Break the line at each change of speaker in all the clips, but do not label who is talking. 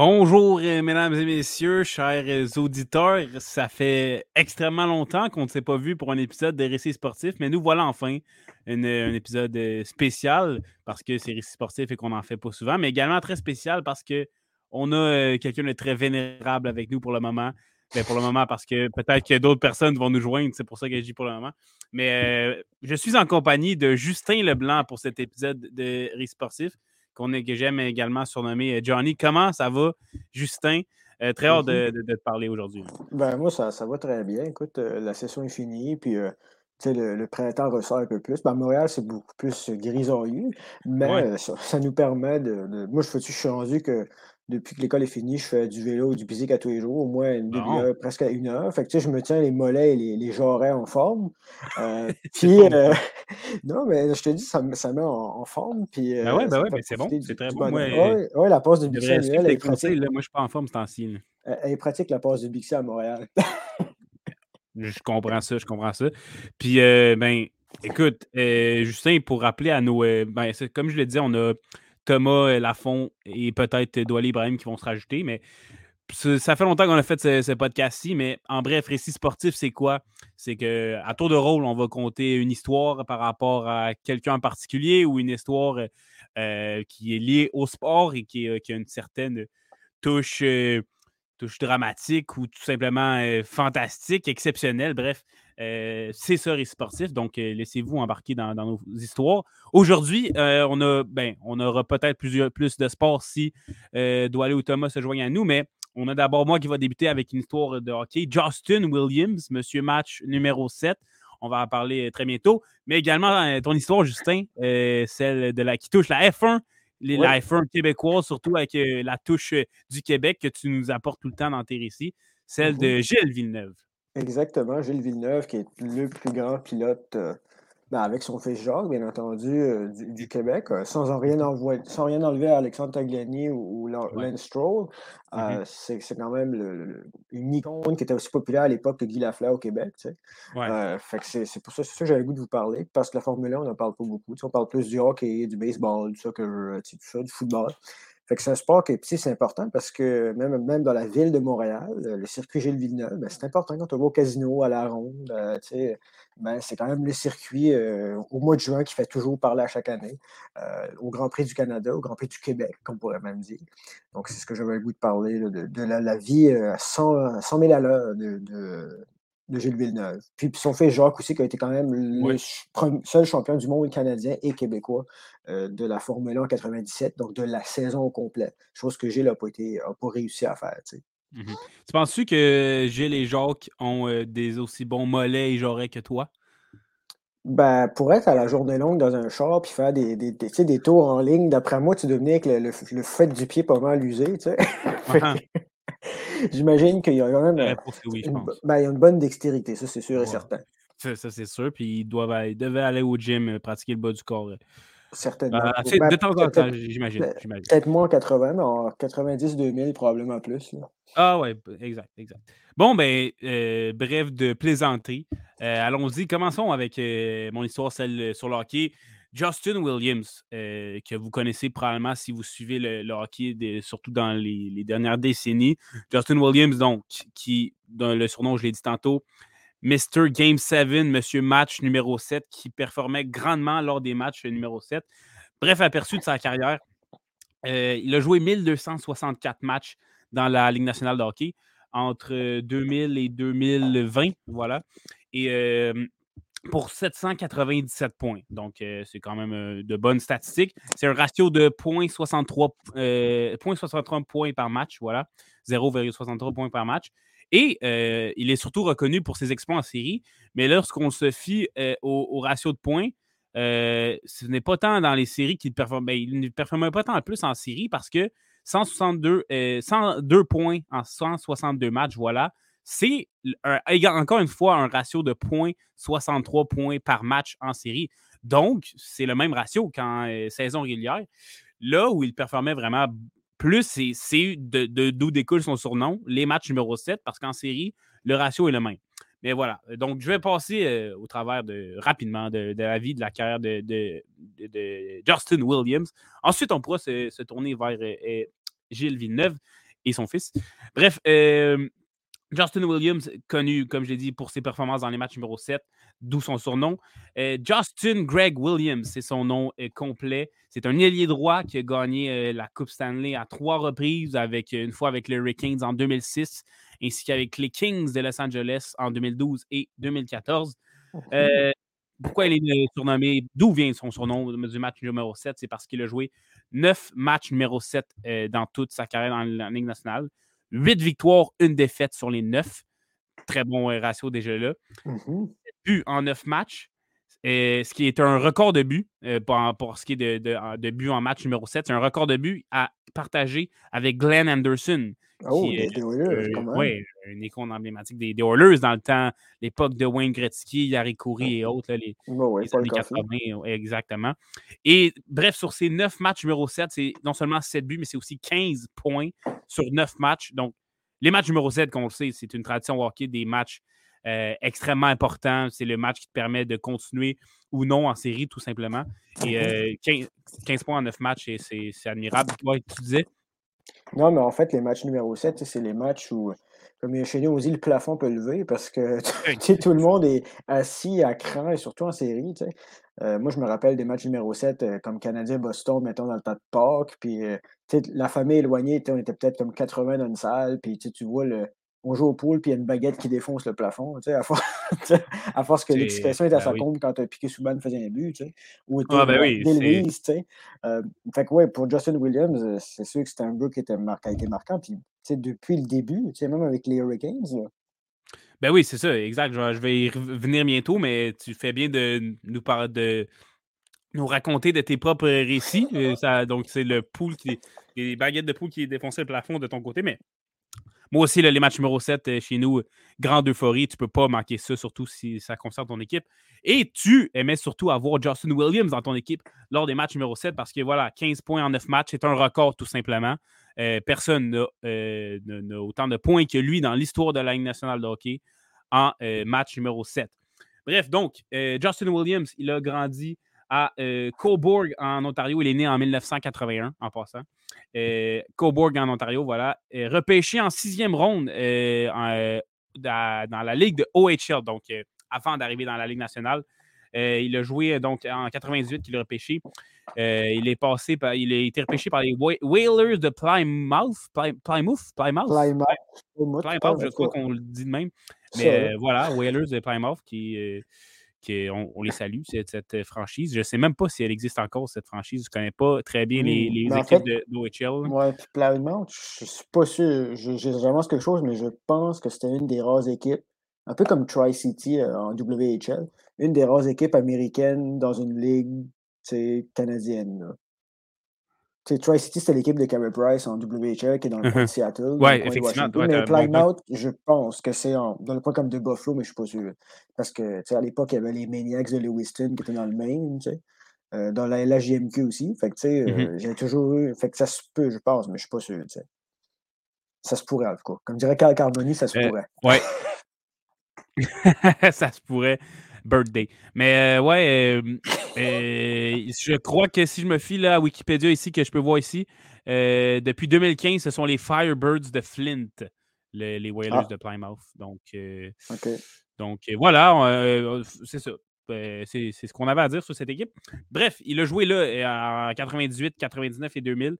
Bonjour, euh, mesdames et messieurs, chers euh, auditeurs. Ça fait extrêmement longtemps qu'on ne s'est pas vu pour un épisode de Récits sportifs, mais nous voilà enfin un épisode euh, spécial parce que c'est Récits sportifs et qu'on n'en fait pas souvent, mais également très spécial parce qu'on a quelqu'un de très vénérable avec nous pour le moment. Ben, pour le moment, parce que peut-être que d'autres personnes vont nous joindre, c'est pour ça que je dis pour le moment. Mais je suis en compagnie de Justin Leblanc pour cet épisode de Récits sportifs que j'aime également surnommer euh, Johnny. Comment ça va, Justin? Euh, très hâte de, te parler aujourd'hui.
Ben, moi, ça, ça, va très bien. Écoute, euh, la session est finie, puis le, le, printemps ressort un peu plus. Ben, Montréal, c'est beaucoup plus grisonneux, mais ça, nous permet de, Moi, je, je suis rendu que depuis que l'école est finie, je fais du vélo ou du physique à tous les jours, au moins une demi-heure, presque à une heure. Fait que, tu sais, je me tiens les mollets et les, les jarrets en forme. Euh, puis, euh, non, mais je te dis, ça, ça met en, forme. Puis,
ben ouais, ben ouais, mais c'est bon, c'est très bon.
Oui, ouais, la passe de Bixi annuelle,
elle est pratique. Là, moi, je suis pas en forme ce temps-ci.
Elle est pratique, la passe de Bixi à Montréal.
je comprends ça, je comprends ça. Puis, euh, ben, écoute, Justin, pour rappeler à nos... ben, comme je l'ai dit, on a Thomas euh, Lafont et peut-être Douali Ibrahim qui vont se rajouter. Mais ça fait longtemps qu'on a fait ce, podcast-ci, mais en bref, récit sportif, c'est quoi? C'est qu'à tour de rôle, on va compter une histoire par rapport à quelqu'un en particulier ou une histoire euh, qui est liée au sport et qui, a une certaine touche, euh, touche dramatique ou tout simplement fantastique, exceptionnelle. Bref, euh, c'est ça, Récit Sportif. Donc, euh, laissez-vous embarquer dans, nos histoires. Aujourd'hui, euh, on, a, ben, on aura peut-être plus, plus de sport si Doualé ou Thomas se joignent à nous, mais on a d'abord moi qui va débuter avec une histoire de hockey. Justin Williams, monsieur match numéro 7. On va en parler très bientôt. Mais également, ton histoire, Justin, celle de la qui touche la F1 la F1 québécoise, surtout avec la touche du Québec que tu nous apportes tout le temps dans tes récits, celle mm-hmm. de Gilles Villeneuve.
Exactement, Gilles Villeneuve, qui est le plus grand pilote euh, ben, avec son fils Jacques, bien entendu, euh, du, Québec, euh, sans, rien sans rien enlever à Alexandre Tagliani ou, Lance Stroll. Mm-hmm. c'est quand même une icône qui était aussi populaire à l'époque que Guy Lafleur au Québec. c'est pour ça, que j'avais le goût de vous parler, parce que la Formule 1, on n'en parle pas beaucoup. on parle plus du hockey, du baseball, du soccer, tout ça, du football. Fait que c'est un sport qui est, c'est important parce que même, même dans la ville de Montréal, le circuit Gilles Villeneuve, ben, c'est important quand on va au casino, à la ronde, euh, ben, c'est quand même le circuit euh, au mois de juin qui fait toujours parler à chaque année, euh, au Grand Prix du Canada, au Grand Prix du Québec, comme on pourrait même dire. Donc, c'est ce que j'avais le goût de parler, de, la, vie à 100, 100 000 à l'heure de Gilles Villeneuve. Puis, son fils Jacques aussi, qui a été quand même le seul champion du monde canadien et québécois euh, de la Formule 1 en 97, donc de la saison au complet. Chose que Gilles n'a pas, pas réussi à faire.
Mmh tu penses-tu que Gilles et Jacques ont euh, des aussi bons mollets et jarrets que toi?
Ben, pour être à la journée longue dans un char puis faire des, des, des, tours en ligne, d'après moi, tu devenais avec le, le, fait du pied pas mal usé. Tu sais. J'imagine qu'il y a quand même euh, une, ben, il y a une bonne dextérité, ça c'est sûr et certain.
Ça, c'est sûr, puis il, doit, il devait aller au gym euh, pratiquer le bas du corps. Euh.
Certainement.
Ben, de temps en temps, j'imagine.
Peut-être moins 80, mais en 90-2000, probablement plus.
Ah ouais, exact, exact. Bon, ben, bref de plaisanterie. Allons-y. Commençons avec mon histoire, celle sur le hockey. Justin Williams, euh, que vous connaissez probablement si vous suivez le, hockey, surtout dans les, dernières décennies. Justin Williams, donc, qui, le surnom, je l'ai dit tantôt, Mr. Game 7, Monsieur Match numéro 7, qui performait grandement lors des matchs numéro 7. Bref, aperçu de sa carrière. Euh, il a joué 1264 matchs dans la Ligue nationale de hockey entre 2000 et 2020. Voilà. Et euh, pour 797 points. Donc, euh, c'est quand même euh, de bonnes statistiques. C'est un ratio de 0.63 euh, points par match. Voilà, 0,63 points par match. Et il est surtout reconnu pour ses exploits en série. Mais lorsqu'on se fie au, ratio de points, ce n'est pas tant dans les séries qu'il performe. Ben, il ne performe pas tant plus en série parce que 162, 102 points en 162 matchs, voilà c'est encore une fois un ratio de points, 63 points par match en série. Donc, c'est le même ratio qu'en euh, saison régulière. Là où il performait vraiment plus, c'est d'où découle son surnom, les matchs numéro 7, parce qu'en série, le ratio est le même. Mais voilà. Donc, je vais passer euh, au travers de rapidement de, la vie, de la carrière de, Justin Williams. Ensuite, on pourra se, tourner vers euh, Gilles Villeneuve. et son fils. Bref, Justin Williams, connu, comme je l'ai dit, pour ses performances dans les matchs numéro 7, d'où son surnom. Euh, Justin Greg Williams, c'est son nom euh, complet. C'est un ailier droit qui a gagné euh, la Coupe Stanley à trois reprises, avec, une fois avec les Hurricanes en 2006, ainsi qu'avec les Kings de Los Angeles en 2012 et 2014. pourquoi il est surnommé, d'où vient son surnom du match numéro 7? C'est parce qu'il a joué neuf matchs numéro 7 dans toute sa carrière la Ligue nationale. 8 victoires, une défaite sur les 9. Très bon euh, ratio déjà là. Mmh but en 9 matchs, ce qui est un record de but euh, pour, ce qui est de, de, de but en match numéro 7. C'est un record de but à partager avec Glenn Anderson,
Oh, des, Oilers,
Oui, une icône emblématique des, Oilers dans le temps, l'époque de Wayne Gretzky, Yari Coury et autres, les, années 80, exactement. Et bref, sur ces neuf matchs numéro 7, c'est non seulement 7 buts, mais c'est aussi 15 points sur neuf matchs. Donc, les matchs numéro 7, qu'on le sait, c'est une tradition hockey des matchs euh, extrêmement importants. C'est le match qui te permet de continuer ou non en série, tout simplement. Et 15, euh, points en 9 matchs, c'est admirable. Toi, tu disais?
Non, mais en fait, les matchs numéro 7, c'est les matchs où, comme chez nous, on dit le plafond peut lever parce que tout le monde est assis à cran et surtout en série. Euh, moi, je me rappelle des matchs numéro 7 euh, comme Canadien-Boston, mettons, dans le tas de Pâques. Puis, euh, la famille éloignée, on était peut-être comme 80 dans une salle. Puis, tu vois le, on joue au pool, puis il y a une baguette qui défonce le plafond, tu sais, à, force, à force que l'excitation est à ben sa compte quand Piqué Souban faisait un but, tu sais, ou
ah, ben oui,
tu sais. Euh, fait que, ouais, pour Justin Williams, euh, c'est sûr que c'était un but qui, était a été marquant, puis, tu sais, depuis le début, tu sais, même avec les Hurricanes,
Ben oui, c'est ça, exact. Je, vais y revenir bientôt, mais tu fais bien de nous parler de nous raconter de tes propres récits. Euh, ça, donc, c'est le pool qui. Les baguettes de poule qui défonçaient le plafond de ton côté, mais moi aussi, les matchs numéro 7 euh, chez nous, grande euphorie. Tu ne peux pas manquer ça, surtout si ça concerne ton équipe. Et tu aimais surtout avoir Justin Williams dans ton équipe lors des matchs numéro 7 parce que voilà, 15 points en 9 matchs, c'est un record tout simplement. Euh, personne euh, n'a autant de points que lui dans l'histoire de la Ligue nationale de hockey en match numéro 7. Bref, donc, Justin Williams, il a grandi à Cobourg en Ontario. Il est né en 1981, en passant. Cobourg en Ontario, voilà. repêché en sixième ronde dans la Ligue de OHL, donc avant d'arriver dans la Ligue nationale. il a joué donc en 98 qu'il a repêché. il est passé par, il a été repêché par les Whalers de Plymouth. Plymouth? Plymouth? Plymouth. Plymouth, je crois qu'on le dit de même. Mais voilà, Whalers de Plymouth qui on, les salue, cette, cette, euh, franchise. Je ne sais même pas si elle existe encore, cette franchise. Je ne connais pas très bien les, hmm, ben, équipes de d'OHL.
Oui, puis Plymouth, je ne suis pas sûr. J'avance quelque chose, mais je pense que c'était une des rares équipes, un peu comme Tri-City euh, en WHL, une des rares équipes américaines dans une ligue canadienne. Tri-City, c'était l'équipe de Carey Price en WHL qui est dans le coin de uh-huh. Seattle.
Oui, effectivement.
mais Plymouth, je pense que c'est dans le coin comme de Buffalo, mais je ne suis pas sûr. Parce que à l'époque, il y avait les Maniacs de Lewiston qui étaient dans le Maine, euh, dans la LHJMQ aussi. Fait que, tu sais, euh, mm-hmm. j'ai toujours eu. Fait que ça se peut, je pense, mais je ne suis pas sûr. Ça se pourrait, en tout cas. Comme dirait Carl Carboni, ça se euh, pourrait.
Oui. ça se pourrait birthday. Mais euh, ouais, euh, euh, je crois que si je me fie là, à Wikipédia ici, que je peux voir ici, depuis 2015, ce sont les Firebirds de Flint, les Whalers ah. de Plymouth. Donc, donc voilà, c'est ça. c'est ce qu'on avait à dire sur cette équipe. Bref, il a joué là en 98, 99 et 2000.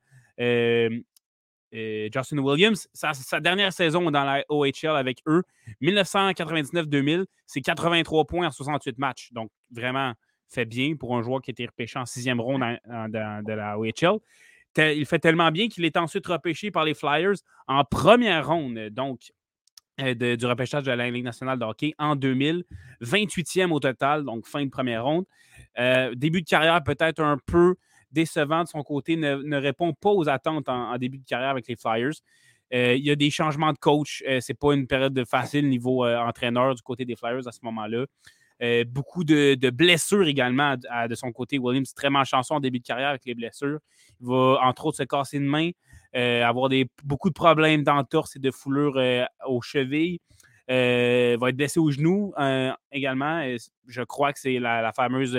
Justin Williams. Sa, dernière saison dans la OHL avec eux, 1999-2000, c'est 83 points en 68 matchs. Donc, vraiment fait bien pour un joueur qui a été repêché en sixième ronde de la OHL. Il fait tellement bien qu'il est ensuite repêché par les Flyers en première ronde, donc euh, du repêchage de la Ligue nationale de hockey en 2000. 28e au total, donc fin de première ronde. Euh, début de carrière peut-être un peu décevant de son côté, ne, répond pas aux attentes en, début de carrière avec les Flyers. Euh, il y a des changements de coach. Euh, Ce n'est pas une période de facile niveau euh, entraîneur du côté des Flyers à ce moment-là. beaucoup de, blessures également de son côté. Williams très malchanceux en début de carrière avec les blessures. Il va entre autres se casser une main, avoir des, beaucoup de problèmes d'entorse et de foulure aux chevilles. il va être blessé au genou également. je crois que c'est la, fameuse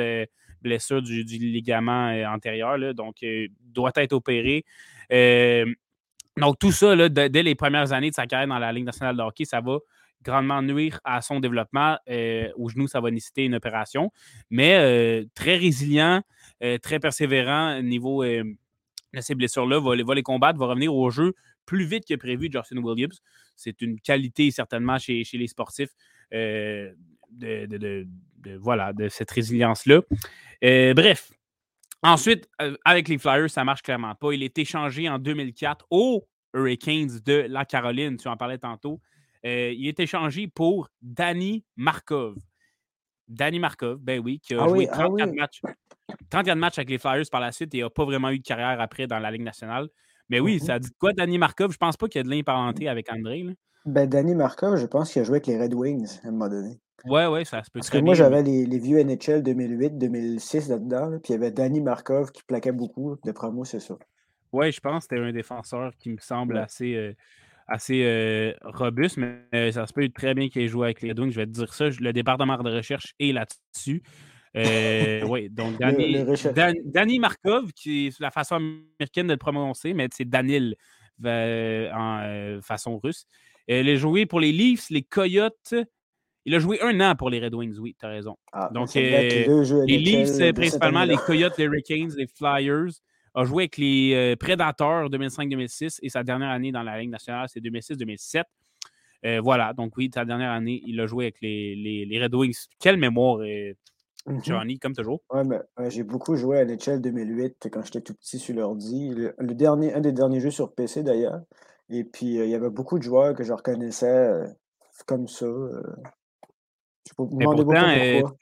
blessure du, ligament euh, antérieur, donc donc euh, doit être opéré. Euh, Donc, tout ça, dès les premières années de sa carrière dans la Ligue nationale de hockey, ça va grandement nuire à son développement. Au genou, ça va nécessiter une opération. Mais très résilient, très persévérant au niveau de ces blessures-là, va, va, les combattre, va revenir au jeu plus vite que prévu, Justin Williams. C'est une qualité certainement chez, chez les sportifs de, voilà, de cette résilience-là. bref, Ensuite, avec les Flyers, ça marche clairement pas. Il est échangé en 2004 aux Hurricanes de la Caroline. Tu en parlais tantôt. Euh, il est échangé pour Danny Markov. Danny Markov, ben oui, qui a ah joué 34, ah matchs, 34 matchs avec les Flyers par la suite et n'a pas vraiment eu de carrière après dans la Ligue nationale. Mais oui, mm-hmm. ça dit quoi, Danny Markov? Je pense pas qu'il y a de lien parenté avec André.
Ben, Danny Markov, je pense qu'il a joué avec les Red Wings à un moment donné.
Ouais, ouais, ça se peut
Parce que moi, j'avais les, les, vieux NHL 2008, 2006 là-dedans, puis il y avait Danny Markov qui plaquait beaucoup. D'après moi, c'est ça.
Oui, je pense que c'était un défenseur qui me semble assez, euh, assez euh, robuste, mais ça se peut très bien qu'il ait joué avec les Wings. Je vais te dire ça. Le département de recherche est là-dessus. Euh, oui, donc Danny, Markov, qui est la façon américaine de le prononcer, mais c'est Danil en façon russe. il a joué pour les Leafs, les Coyotes. Il a joué un an pour les Red Wings, oui, tu as raison. Ah, donc, les Leafs, principalement, les Coyotes, les Hurricanes, les Flyers a joué avec les euh, Prédateurs 2005-2006 et sa dernière année dans la Ligue nationale, c'est 2006-2007. Euh, voilà, donc oui, sa dernière année, il a joué avec les, Red Wings. Quelle mémoire, euh, mhm. Johnny, comme toujours.
Oui, mais j'ai beaucoup joué à NHL 2008 quand j'étais tout petit sur l'ordi. Le, dernier, un des derniers jeux sur PC d'ailleurs. Et puis, il y avait beaucoup de joueurs que je reconnaissais comme ça.
Je peux pourquoi.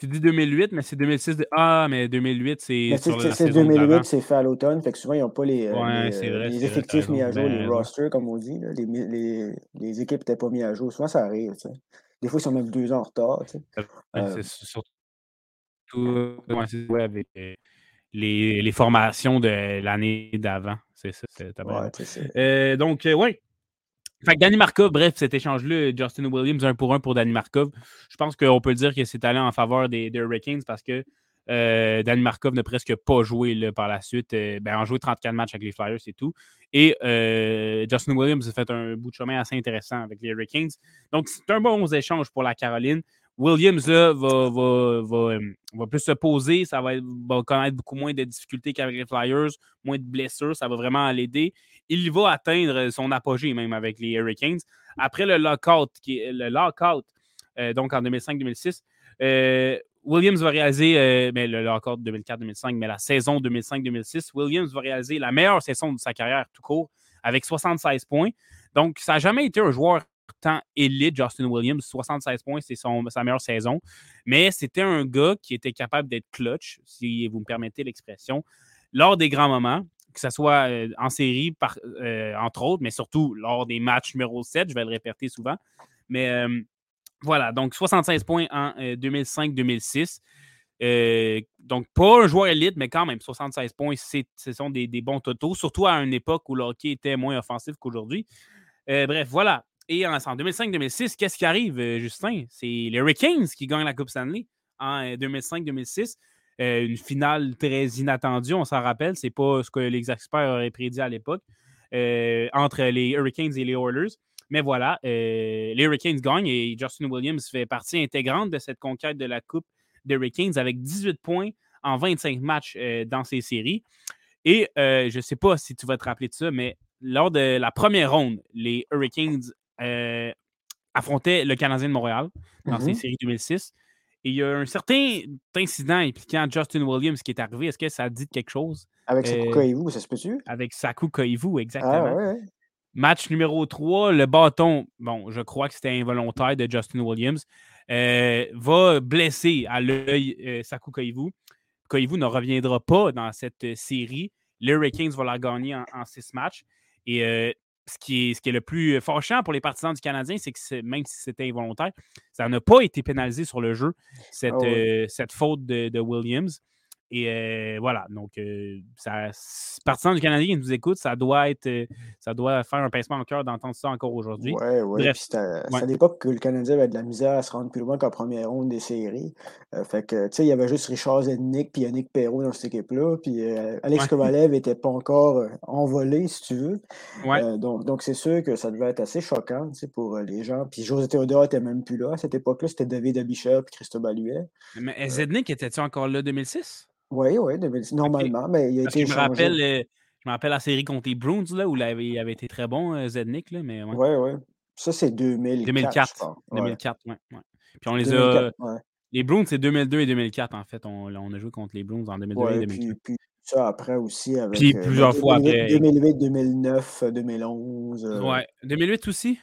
Tu dis 2008, mais c'est 2006. Ah, mais 2008, c'est.
C'est 2008, c'est fait à l'automne. Fait que souvent, ils n'ont pas les, euh, euh, les, effectifs mis à jour, les rosters, comme on dit. Les, les, les, équipes n'étaient pas mis à jour. Souvent, ça arrive. Des fois, ils sont même deux ans en retard.
Euh, c'est surtout avec les, les, formations de l'année d'avant. C'est ça. Ouais, donc, oui. Fait que Danny Markov, bref, cet échange-là, Justin Williams, un pour un pour Danny Markov, je pense qu'on peut dire que c'est allé en faveur des, Hurricanes parce que euh, Danny Markov n'a presque pas joué par la suite. Euh, ben, a joué 34 matchs avec les Flyers, et tout. Et euh, Justin Williams a fait un bout de chemin assez intéressant avec les Hurricanes. Donc, c'est un bon échange pour la Caroline. Williams là, va, va, va, plus se poser, ça va, va, connaître beaucoup moins de difficultés qu'avec les Flyers, moins de blessures, ça va vraiment l'aider il va atteindre son apogée même avec les Hurricanes. Après le lockout, qui le lockout, euh, donc en 2005-2006, euh, Williams va réaliser, euh, mais le lockout 2004-2005, mais la saison 2005-2006, Williams va réaliser la meilleure saison de sa carrière tout court avec 76 points. Donc, ça n'a jamais été un joueur tant élite, Justin Williams. 76 points, c'est sa meilleure saison. Mais c'était un gars qui était capable d'être clutch, si vous me permettez l'expression, lors des grands moments que ce soit euh, en série, euh, entre autres, mais surtout lors des matchs numéro 7, je vais le répéter souvent. Mais euh, voilà, donc 76 points en 2005-2006. donc, pas un joueur élite, mais quand même, 76 points, ce sont des, bons totaux, surtout à une époque où le hockey était moins offensif qu'aujourd'hui. bref, voilà. Et en, en 2005-2006, qu'est-ce qui arrive, Justin? C'est les Hurricanes qui gagnent la Coupe Stanley en 2005-2006. Euh, une finale très inattendue, on s'en rappelle. C'est pas ce que les experts auraient prédit à l'époque euh, entre les Hurricanes et les Oilers. Mais voilà, euh, les Hurricanes gagnent et Justin Williams fait partie intégrante de cette conquête de la Coupe des Hurricanes avec 18 points en 25 matchs dans ces séries. Et je ne sais pas si tu vas te rappeler de ça, mais lors de la première ronde, les Hurricanes affrontaient le Canadien de Montréal dans ces mm-hmm. séries 2006 il y a un certain incident impliquant Justin Williams qui est arrivé. Est-ce que ça dit quelque chose?
Avec Saku euh, Koivu, ça se peut-tu?
Avec Saku Koivu, exactement. Ah, Match numéro 3, le bâton, bon, je crois que c'était involontaire de Justin Williams, euh, va blesser à l'œil euh, Saku Koivu. Koivu ne reviendra pas dans cette série. Les Hurricanes vont la gagner en, en six matchs. Et ce qui, est, ce qui est le plus fâchant pour les partisans du Canadien, c'est que même si c'était involontaire, ça n'a pas été pénalisé sur le jeu, cette, ah euh, cette faute de, Williams. Et voilà, donc ça, partisan du Canadien qui nous écoute, ça doit être ça doit faire un pincement en cœur d'entendre ça encore aujourd'hui.
Oui, oui. C'était à l'époque que le Canadien avait de la misère à se rendre plus loin qu'en première ronde des séries. fait que, tu sais, il y avait juste Richard Zednik puis Yannick Perrault dans cette équipe-là. Puis Alex Kovalev n'était pas encore envolé, si tu veux. donc, donc c'est sûr que ça devait être assez choquant pour les gens. Puis José Théodore n'était même plus là. À cette époque-là, c'était David Abisher puis Christophe Baluet.
Mais Zednik était-tu encore là 2006?
Oui, oui, normalement, mais il a été
je me rappelle, euh, je me rappelle la série contre les Bruins, là, où il avait, avait été très bon, euh, Zednik, là, mais
ouais. Oui, oui. Ça, c'est 2004, 2004,
2004, oui. Ouais. Puis on les a... Les Bruins, c'est 2002 et 2004, en fait. On, on, a joué contre les Bruins en 2002 et 2004.
Puis, puis ça, après aussi, avec...
Puis euh, plusieurs fois après.
2008, 2009, 2011.
Ouais. 2008 aussi?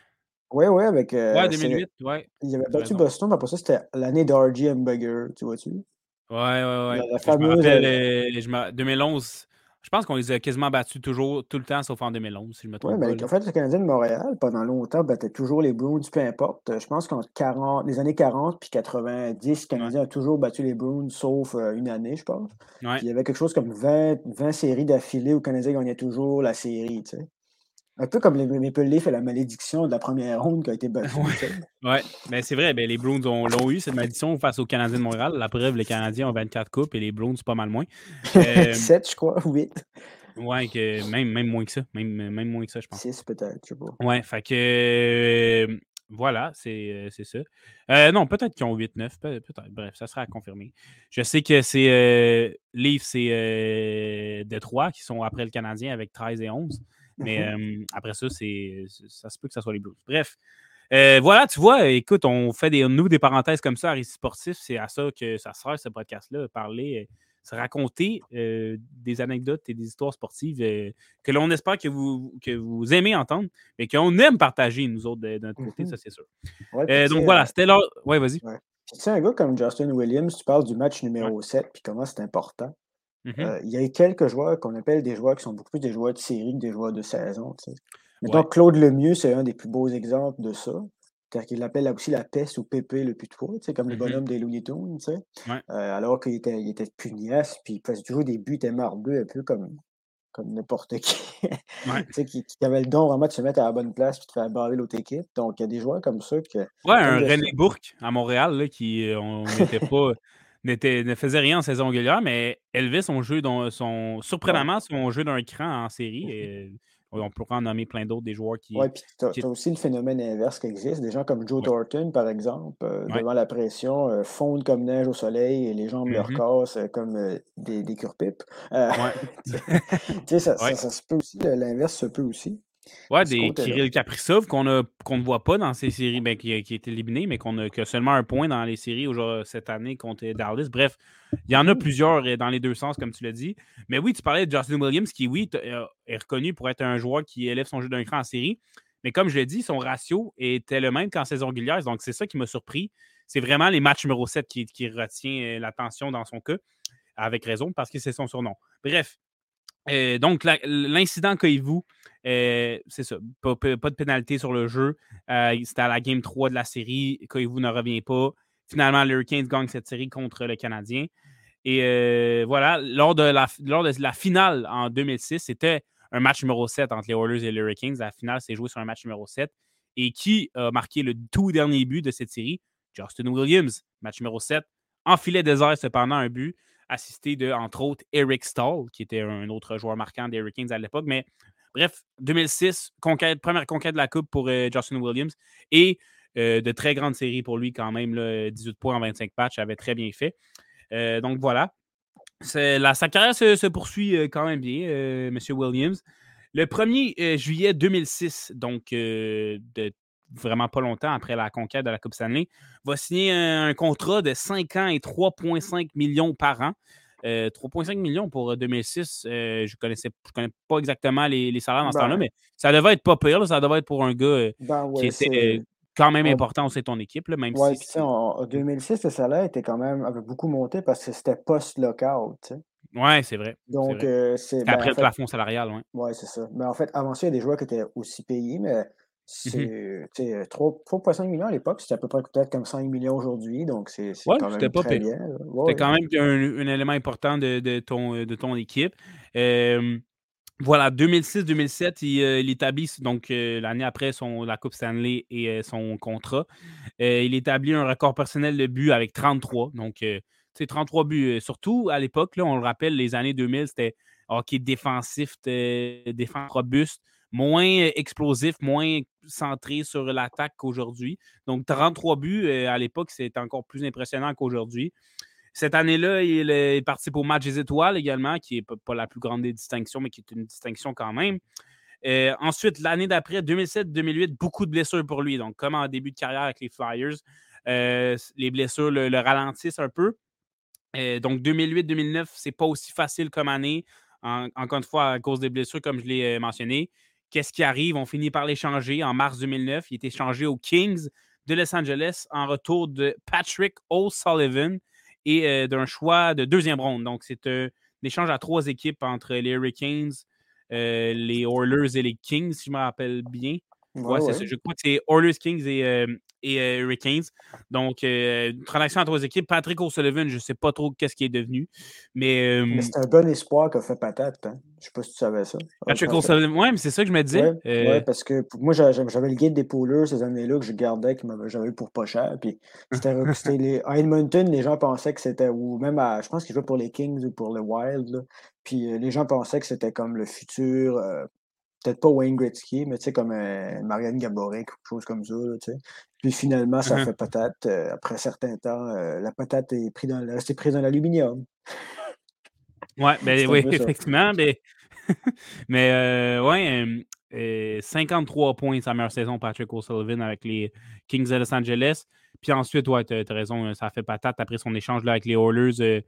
Oui, oui, avec...
ouais, 2008, ouais.
Il y avait battu Boston, mais après ça, c'était l'année d'R.G. Hamburger, tu vois-tu?
Ouais, ouais, ouais. La, fameuse... Je me rappelle, 2011, je pense qu'on les a quasiment battus toujours, tout le temps, sauf en 2011, si je me trompe.
Oui, mais en fait, le Canadien de Montréal, pendant longtemps, battait toujours les Bruins, peu importe. Je pense qu'en les années 40 puis 90, le Canadien a toujours battu les Bruins, sauf euh, une année, je pense. il y avait quelque chose comme 20, 20 séries d'affilée où le Canadien gagnait toujours la série, tu sais. Un peu comme les Maple Leafs et la malédiction de la première ronde qui a été battue.
Oui, mais c'est vrai, ben, les Bruins l'ont eu, cette malédiction, face aux Canadiens de Montréal. La preuve, les Canadiens ont 24 coupes et les Bruins, pas mal moins.
7, euh, je crois, 8.
Ouais, que même, même moins que ça. Même, même moins que ça, je pense.
6 peut-être, je sais pas.
Ouais, fait que. Euh, voilà, c'est ça. Euh, non, peut-être qu'ils ont 8-9, peut-être. Bref, ça sera à confirmer. Je sais que c'est Leafs, c'est Détroit qui sont après le Canadien avec 13 et 11. Mais après ça, c'est ça se peut que ça soit les Blues. Bref. voilà, tu vois, écoute, on fait des, nous des parenthèses comme ça à Récit Sportif. C'est à ça que ça sert, ce podcast-là. Parler, se raconter des anecdotes et des histoires sportives que l'on espère que vous, que vous aimez entendre, mais qu'on aime partager, nous autres, de, notre côté, mmh ça, c'est sûr. donc voilà, c'était là. Ouais, vas-y.
Tu sais, un gars comme Justin Williams, tu parles du match numéro 7, puis comment c'est important. Mmh euh, il y a quelques joueurs qu'on appelle des joueurs qui sont beaucoup plus des joueurs de série que des joueurs de saison. Donc, Claude Lemieux, c'est un des plus beaux exemples de ça. cest qu'il l'appelle aussi la peste ou Pépé le plus de comme le mmh bonhomme des Looney Tunes. Euh, alors qu'il était, il était pugnace, puis il faisait toujours des buts émarbeux, un peu comme, comme n'importe qui. qui, qui, avait le don vraiment de se mettre à la bonne place et de faire barrer l'autre équipe. Donc, il y a des joueurs comme ça que.
Ouais, un René Bourque à Montréal, là, qui euh, on n'était pas ne faisait rien en saison régulière, mais élevait son jeu, dans son, surprenamment, son jeu d'un cran en série. Et on pourrait en nommer plein d'autres, des joueurs qui.
Oui, puis tu as, aussi le phénomène inverse qui existe. Des gens comme Joe Thornton, par exemple, euh, devant la pression, euh, fondent comme neige au soleil et les jambes leur mm-hmm. cassent euh, comme des, des cure-pipes. tu sais, ça, ça, se peut aussi. L'inverse se peut aussi.
Ouais, des Kirill Kaprizov qu'on ne voit pas dans ces séries, ben, qui, qui est éliminé, mais qu'on a, seulement un point dans les séries cette année contre Dallas. Bref, il y en a plusieurs euh, dans les deux sens, comme tu l'as dit. Mais oui, tu parlais de Justin Williams, qui, oui, euh, est reconnu pour être un joueur qui élève son jeu d'un cran en série. Mais comme je l'ai dit, son ratio était le même qu'en saison régulière. Donc, c'est ça qui m'a surpris. C'est vraiment les matchs numéro 7 qui, qui retient euh, l'attention dans son cas, avec raison, parce que c'est son surnom. Bref, donc, l'incident Koivu, euh, c'est ça. Pas, de pénalité sur le jeu. Euh, c'était à la game 3 de la série. Koivu ne revient pas. Finalement, les Hurricanes gagnent cette série contre le Canadien. Et euh, voilà, lors de, la, lors de la finale en 2006, c'était un match numéro 7 entre les Oilers et les Hurricanes. La finale s'est jouée sur un match numéro 7. Et qui a marqué le tout dernier but de cette série? Justin Williams, match numéro 7. En filet désert, cependant, un but assisté de, entre autres, Eric Stahl, qui était un autre joueur marquant des Hurricanes à l'époque. Mais bref, 2006, conquête, première conquête de la Coupe pour euh, Justin Williams et euh, de très grandes séries pour lui quand même. 18 points en 25 matchs, avait très bien fait. Euh, donc voilà. La, sa carrière se, poursuit quand même bien, M. Williams. Le 1er juillet 2006, donc de vraiment pas longtemps après la conquête de la Coupe Stanley, va signer un, contrat de 5 ans et 3,5 millions par an. 3,5 euh, millions pour 2006. Euh, euh, je ne connaissais connais pas exactement les, salaires dans ce temps-là, ben mais ça devait être pas pire. ça devait être pour un gars ben qui était quand même important c'est ton équipe. Là, même
si en, 2006, le salaire était quand même avait beaucoup monté parce que c'était post-lockout.
Oui, c'est vrai.
Donc,
c'est ben, après le plafond salarial. Oui,
ouais, c'est ça. Mais en fait, avant ça, il y a des joueurs qui étaient aussi payés, mais c'est 3,5 millions à l'époque, c'était à peu près peut-être comme 5 millions aujourd'hui, donc c'est quand même
pas
très bien.
C'était quand même un, élément important de, ton, de ton équipe. voilà, 2006-2007, il, établit, donc l'année après son, la Coupe Stanley et son contrat, il établit un record personnel de buts avec 33. Donc, c'est 33 buts. Surtout à l'époque, on le rappelle, les années 2000, c'était hockey défensif, défense robuste moins explosif, moins centré sur l'attaque qu'aujourd'hui. Donc, 33 buts à l'époque, c'est encore plus impressionnant qu'aujourd'hui. Cette année-là, il, participe au match des étoiles également, qui n'est pas la plus grande des distinctions, mais qui est une distinction quand même. ensuite, l'année d'après, 2007-2008, beaucoup de blessures pour lui. Donc, comme en début de carrière avec les Flyers, les blessures le, ralentissent un peu. donc, 2008-2009, c'est pas aussi facile comme année. encore une fois, à cause des blessures, comme je l'ai mentionné. Qu'est-ce qui arrive? On finit par l'échanger en mars 2009. Il est échangé aux Kings de Los Angeles en retour de Patrick O'Sullivan et euh, d'un choix de deuxième ronde. Donc, c'est un échange à trois équipes entre les Hurricanes, euh, les Oilers et les Kings, si je me rappelle bien. Ouais, c'est ça. Je crois que c'est Oilers, Kings et, euh, et euh, Hurricanes. Donc, euh, transaction entre trois équipes. Patrick O'Sullivan, je ne sais pas trop qu'est-ce qui est devenu. Mais,
mais c'est un bon espoir qu'a fait patate. Hein? Je ne sais pas si tu savais ça.
Patrick O'Sullivan, oui, mais c'est ça que je me disais.
Oui, parce que moi, j'avais le guide des poolers ces années-là que je gardais, que j'avais eu pour pas cher. Puis c'était les, à Edmonton, les gens pensaient que c'était, ou même à, je pense qu'il jouait pour les Kings ou pour les Wild. Puis les gens pensaient que c'était comme le futur peut-être pas Wayne Gretzky, mais tu sais, comme euh, Marianne Gaborik, quelque chose comme ça. Puis finalement, ça uh-huh. fait patate. Euh, après un certain temps, euh, la patate est prise dans, restée prise dans l'aluminium.
Ouais, ben, oui, effectivement. Mais, mais ouais, 53 points sa meilleure saison, Patrick O'Sullivan, avec les Kings de Los Angeles. Puis ensuite, ouais, tu as, raison, ça fait patate après son échange là, avec les Oilers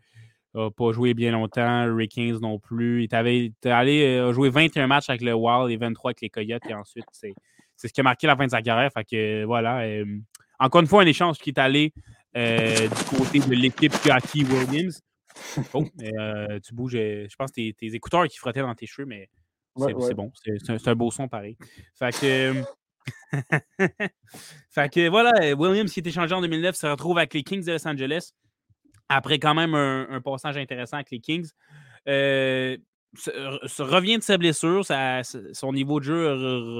n'a pas joué bien longtemps. Hurricanes non plus. Il avait allé euh, jouer 21 matchs avec le Wild et 23 avec les Coyotes. Et ensuite, c'est ce qui a marqué la fin de sa carrière. Fait que voilà. Euh, encore une fois, un échange qui est allé euh, du côté de l'équipe qui a acquis Williams. Oh, tu bouges. Je pense que tes, écouteurs qui frottaient dans tes cheveux, mais c'est bon. C'est un, beau son pareil. Fait que. fait que voilà, Williams qui est échangé en 2009 se retrouve avec les Kings de Los Angeles après quand même un, passage intéressant avec les Kings. Euh, revient de sa blessure, son niveau de jeu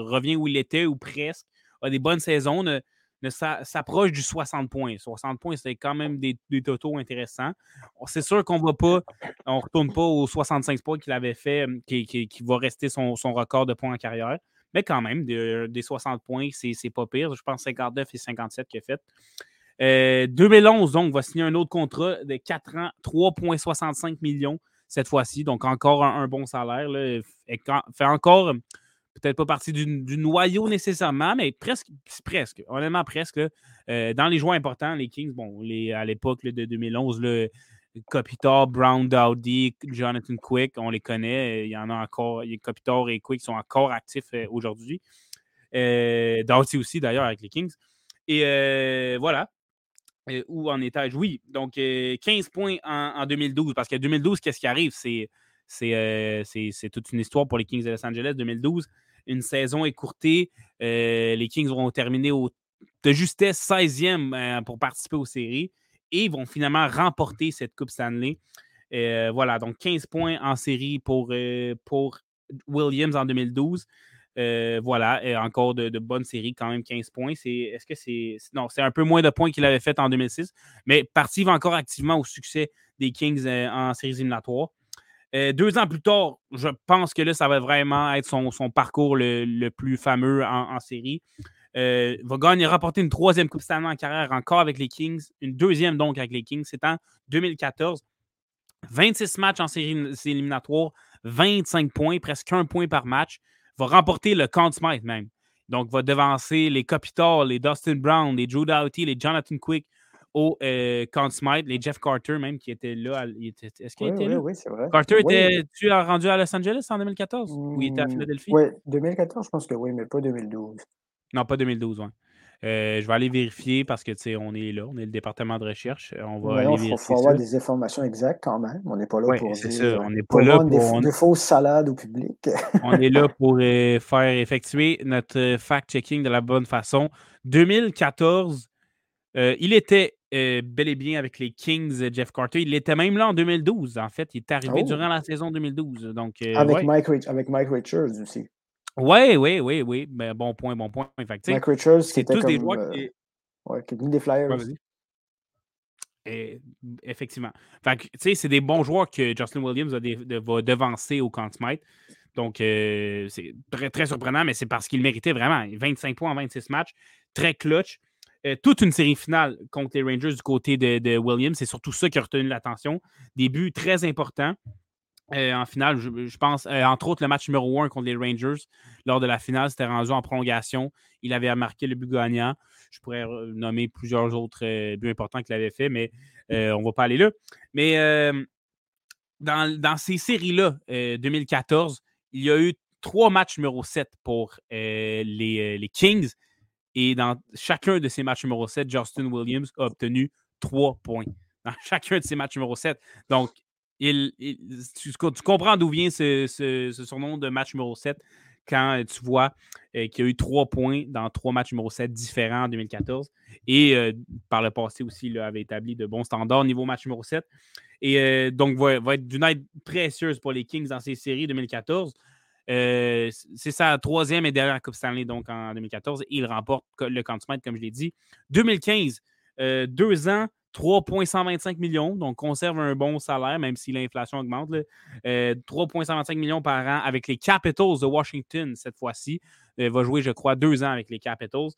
revient où il était ou presque, a des bonnes saisons, ne, s'approche du 60 points. 60 points, c'est quand même des, des totaux intéressants. C'est sûr qu'on va pas, on retourne pas aux 65 points qu'il avait fait, qui, qui, va rester son, record de points en carrière. Mais quand même, des 60 points, c'est pas pire. Je pense 59 et 57 qu'il a fait. 2011, euh, donc, va signer un autre contrat de 4 ans, 3,65 millions cette fois-ci. Donc, encore un, bon salaire. Là, fait encore, peut-être pas partie du, noyau nécessairement, mais presque, presque, honnêtement presque. Euh, dans les joueurs importants, les Kings, bon, à l'époque de 2011, le Kopitar, Brown, Dowdy, Jonathan Quick, on les connaît. Il y en a encore, Kopitar et Quick sont encore actifs euh, aujourd'hui. Dowdy aussi, d'ailleurs, avec les Kings. Et voilà. Euh, ou en étage. Oui, donc 15 euh, points en, 2012, parce que 2012, qu'est-ce qui arrive? Euh, c'est toute une histoire pour les Kings de Los Angeles. 2012, une saison écourtée. les Kings vont terminer au, de justesse 16e pour participer aux séries et vont finalement remporter cette Coupe Stanley. voilà, donc 15 points en série pour, pour Williams en 2012. Euh, voilà, encore de, bonnes séries, quand même 15 points. est-ce que c'est. Non, c'est un peu moins de points qu'il avait fait en 2006, mais participe encore activement au succès des Kings euh, en séries éliminatoires. Euh, deux ans plus tard, je pense que là, ça va vraiment être son, parcours le, plus fameux en, série. va gagner, rapporter une troisième Coupe Stanley en carrière encore avec les Kings, une deuxième donc avec les Kings, c'est en 2014. 26 matchs en séries éliminatoires, 25 points, presque un point par match va remporter le Conn Smythe même. Donc, va devancer les Kopitar, les Dustin Brown, les Drew Doughty, les Jonathan Quick au euh, Conn Smythe, les Jeff Carter même qui était là. Est-ce qu'il était là?
Oui, c'est vrai.
Carter, était-tu rendu à Los Angeles en 2014 ou il était à mmh, Philadelphie?
Oui, 2014, je pense que oui, mais pas 2012.
Non, pas 2012, oui. Je vais aller vérifier parce que, tu sais, on est là, on est le département de recherche. On va.
Il faut, avoir des informations exactes quand même. On n'est pas là pour
dire, ça. On n'est pas là
pour. Des, fausses salades au public.
on est là pour faire effectuer notre fact-checking de la bonne façon. 2014, il était bel et bien avec les Kings, Jeff Carter. Il était même là en 2012, en fait. Il est arrivé oh! durant la saison 2012. Donc,
avec, Mike, avec Mike Richards aussi.
Oui, oui, oui, oui. Ben, bon point, bon point.
Mike Richards, c'est tous des joueurs qui. Ouais, qui des Flyers.
et, effectivement. Fait tu sais, c'est des bons joueurs que Justin Williams va devancer au Conn Donc, c'est très, très surprenant, mais c'est parce qu'il méritait vraiment 25 points en 26 matchs. Très clutch. Euh, toute une série finale contre les Rangers du côté de, Williams. C'est surtout ça qui a retenu l'attention. Des buts très importants. Euh, en finale, je, pense, euh, entre autres, le match numéro 1 contre les Rangers, lors de la finale, c'était rendu en prolongation. Il avait marqué le but gagnant. Je pourrais nommer plusieurs autres buts importants qu'il avait fait, mais on ne va pas aller là. Mais dans, ces séries-là, 2014, il y a eu trois matchs numéro 7 pour les, les, Kings. Et dans chacun de ces matchs numéro 7, Justin Williams a obtenu trois points. Dans chacun de ces matchs numéro 7. Donc, tu, comprends d'où vient ce, surnom de match numéro 7 quand tu vois euh, qu'il y a eu trois points dans trois matchs numéro 7 différents en 2014. Et euh, par le passé aussi, il avait établi de bons standards au niveau match numéro 7. Et euh, donc, va, va être d'une aide précieuse pour les Kings dans ces séries 2014. Euh, c'est sa troisième et dernière Coupe Stanley donc en 2014. il remporte le Conn comme je l'ai dit. 2015, euh, deux ans, 3,125 millions. Donc, conserve un bon salaire, même si l'inflation augmente. 3,125 euh, millions par an avec les Capitals de Washington cette fois-ci. Il va jouer, je crois, deux ans avec les Capitals.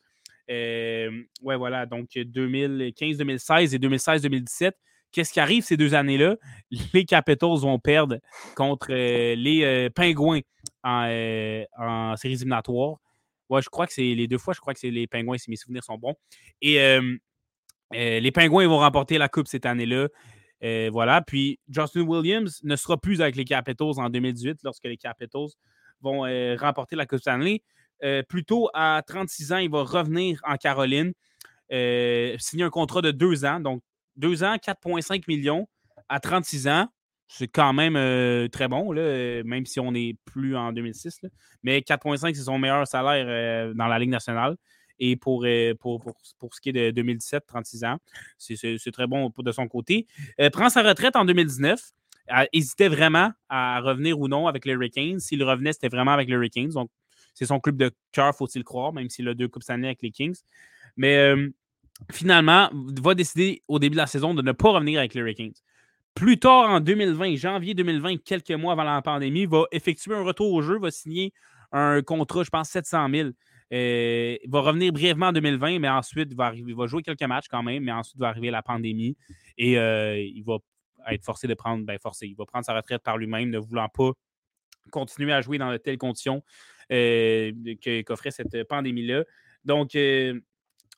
ouais, voilà. Donc, 2015, 2016 et 2016-2017. Qu'est-ce qui arrive ces deux années-là? Les Capitals vont perdre contre euh, les euh, Pingouins euh, en, séries éliminatoires. Ouais, je crois que c'est les deux fois, je crois que c'est les Pingouins, si mes souvenirs sont bons. Et les Pingouins vont remporter la Coupe cette année-là. voilà. Puis Justin Williams ne sera plus avec les Capitals en 2018 lorsque les Capitals vont remporter la Coupe Stanley. plutôt à 36 ans, il va revenir en Caroline, signer un contrat de deux ans, donc deux ans, 4,5 millions à 36 ans. C'est quand même euh, très bon, même si on n'est plus en 2006. Mais 4,5, c'est son meilleur salaire euh, dans la Ligue nationale. Et pour, euh, pour, pour, ce qui est de 2017, 36 ans, c'est très bon de son côté. prend sa retraite en 2019. hésitait vraiment à revenir ou non avec les Hurricanes. S'il revenait, c'était vraiment avec les Hurricanes. Donc, c'est son club de cœur, faut-il croire, même s'il a deux Coupes années avec les Kings. Mais finalement, va décider au début de la saison de ne pas revenir avec les Hurricanes. Plus tard, en 2020, janvier 2020, quelques mois avant la pandémie, va effectuer un retour au jeu, va signer un contrat, je pense, 700 000. Euh, il va revenir brièvement en 2020, mais ensuite, il va, jouer quelques matchs quand même, mais ensuite va arriver la pandémie et euh, il va être forcé de prendre, ben forcé, il va prendre sa retraite par lui-même, ne voulant pas continuer à jouer dans de telles conditions euh, qu'offrait cette pandémie-là. Donc,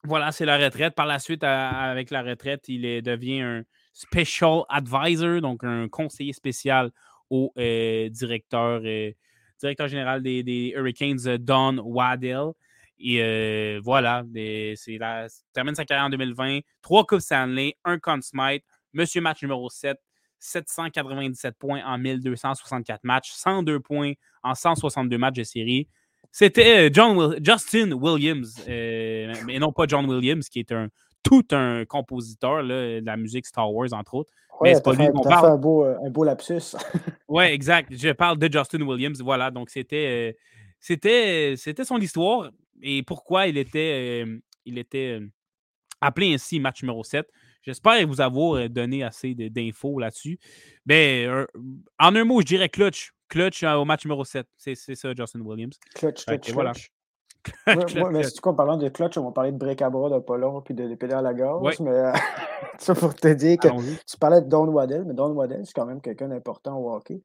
voilà, c'est la retraite. Par la suite, avec la retraite, il devient un special advisor, donc un conseiller spécial au directeur, directeur général des, Hurricanes, euh, Don Waddell. Et voilà, c'est la, termine sa carrière en 2020. Trois Coupes Stanley, un Conn Smythe, Monsieur Match numéro 7, 797 points en 1264 matchs, 102 points en 162 matchs de série. C'était euh, John Justin Williams, euh, mais non pas John Williams, qui est un tout un compositeur là, de la musique Star Wars, entre autres.
mais c'est pas lui. On parle... fait un beau, euh, un beau lapsus.
oui, exact. Je parle de Justin Williams. Voilà, donc c'était c'était c'était son histoire et pourquoi il était, il était appelé ainsi match numéro 7. J'espère vous avoir donné assez d'infos là-dessus. Ben, en un mot, je dirais clutch. Clutch euh, au match numéro 7. C'est ça, Justin Williams.
Clutch, clutch, voilà. Mais en parlant de clutch, on va parler de break à bras de Polon puis de l'épée à la gorge. Mais euh, ça pour te dire que tu parlais de Don Waddell, mais Don Waddell, c'est quand même quelqu'un d'important au hockey.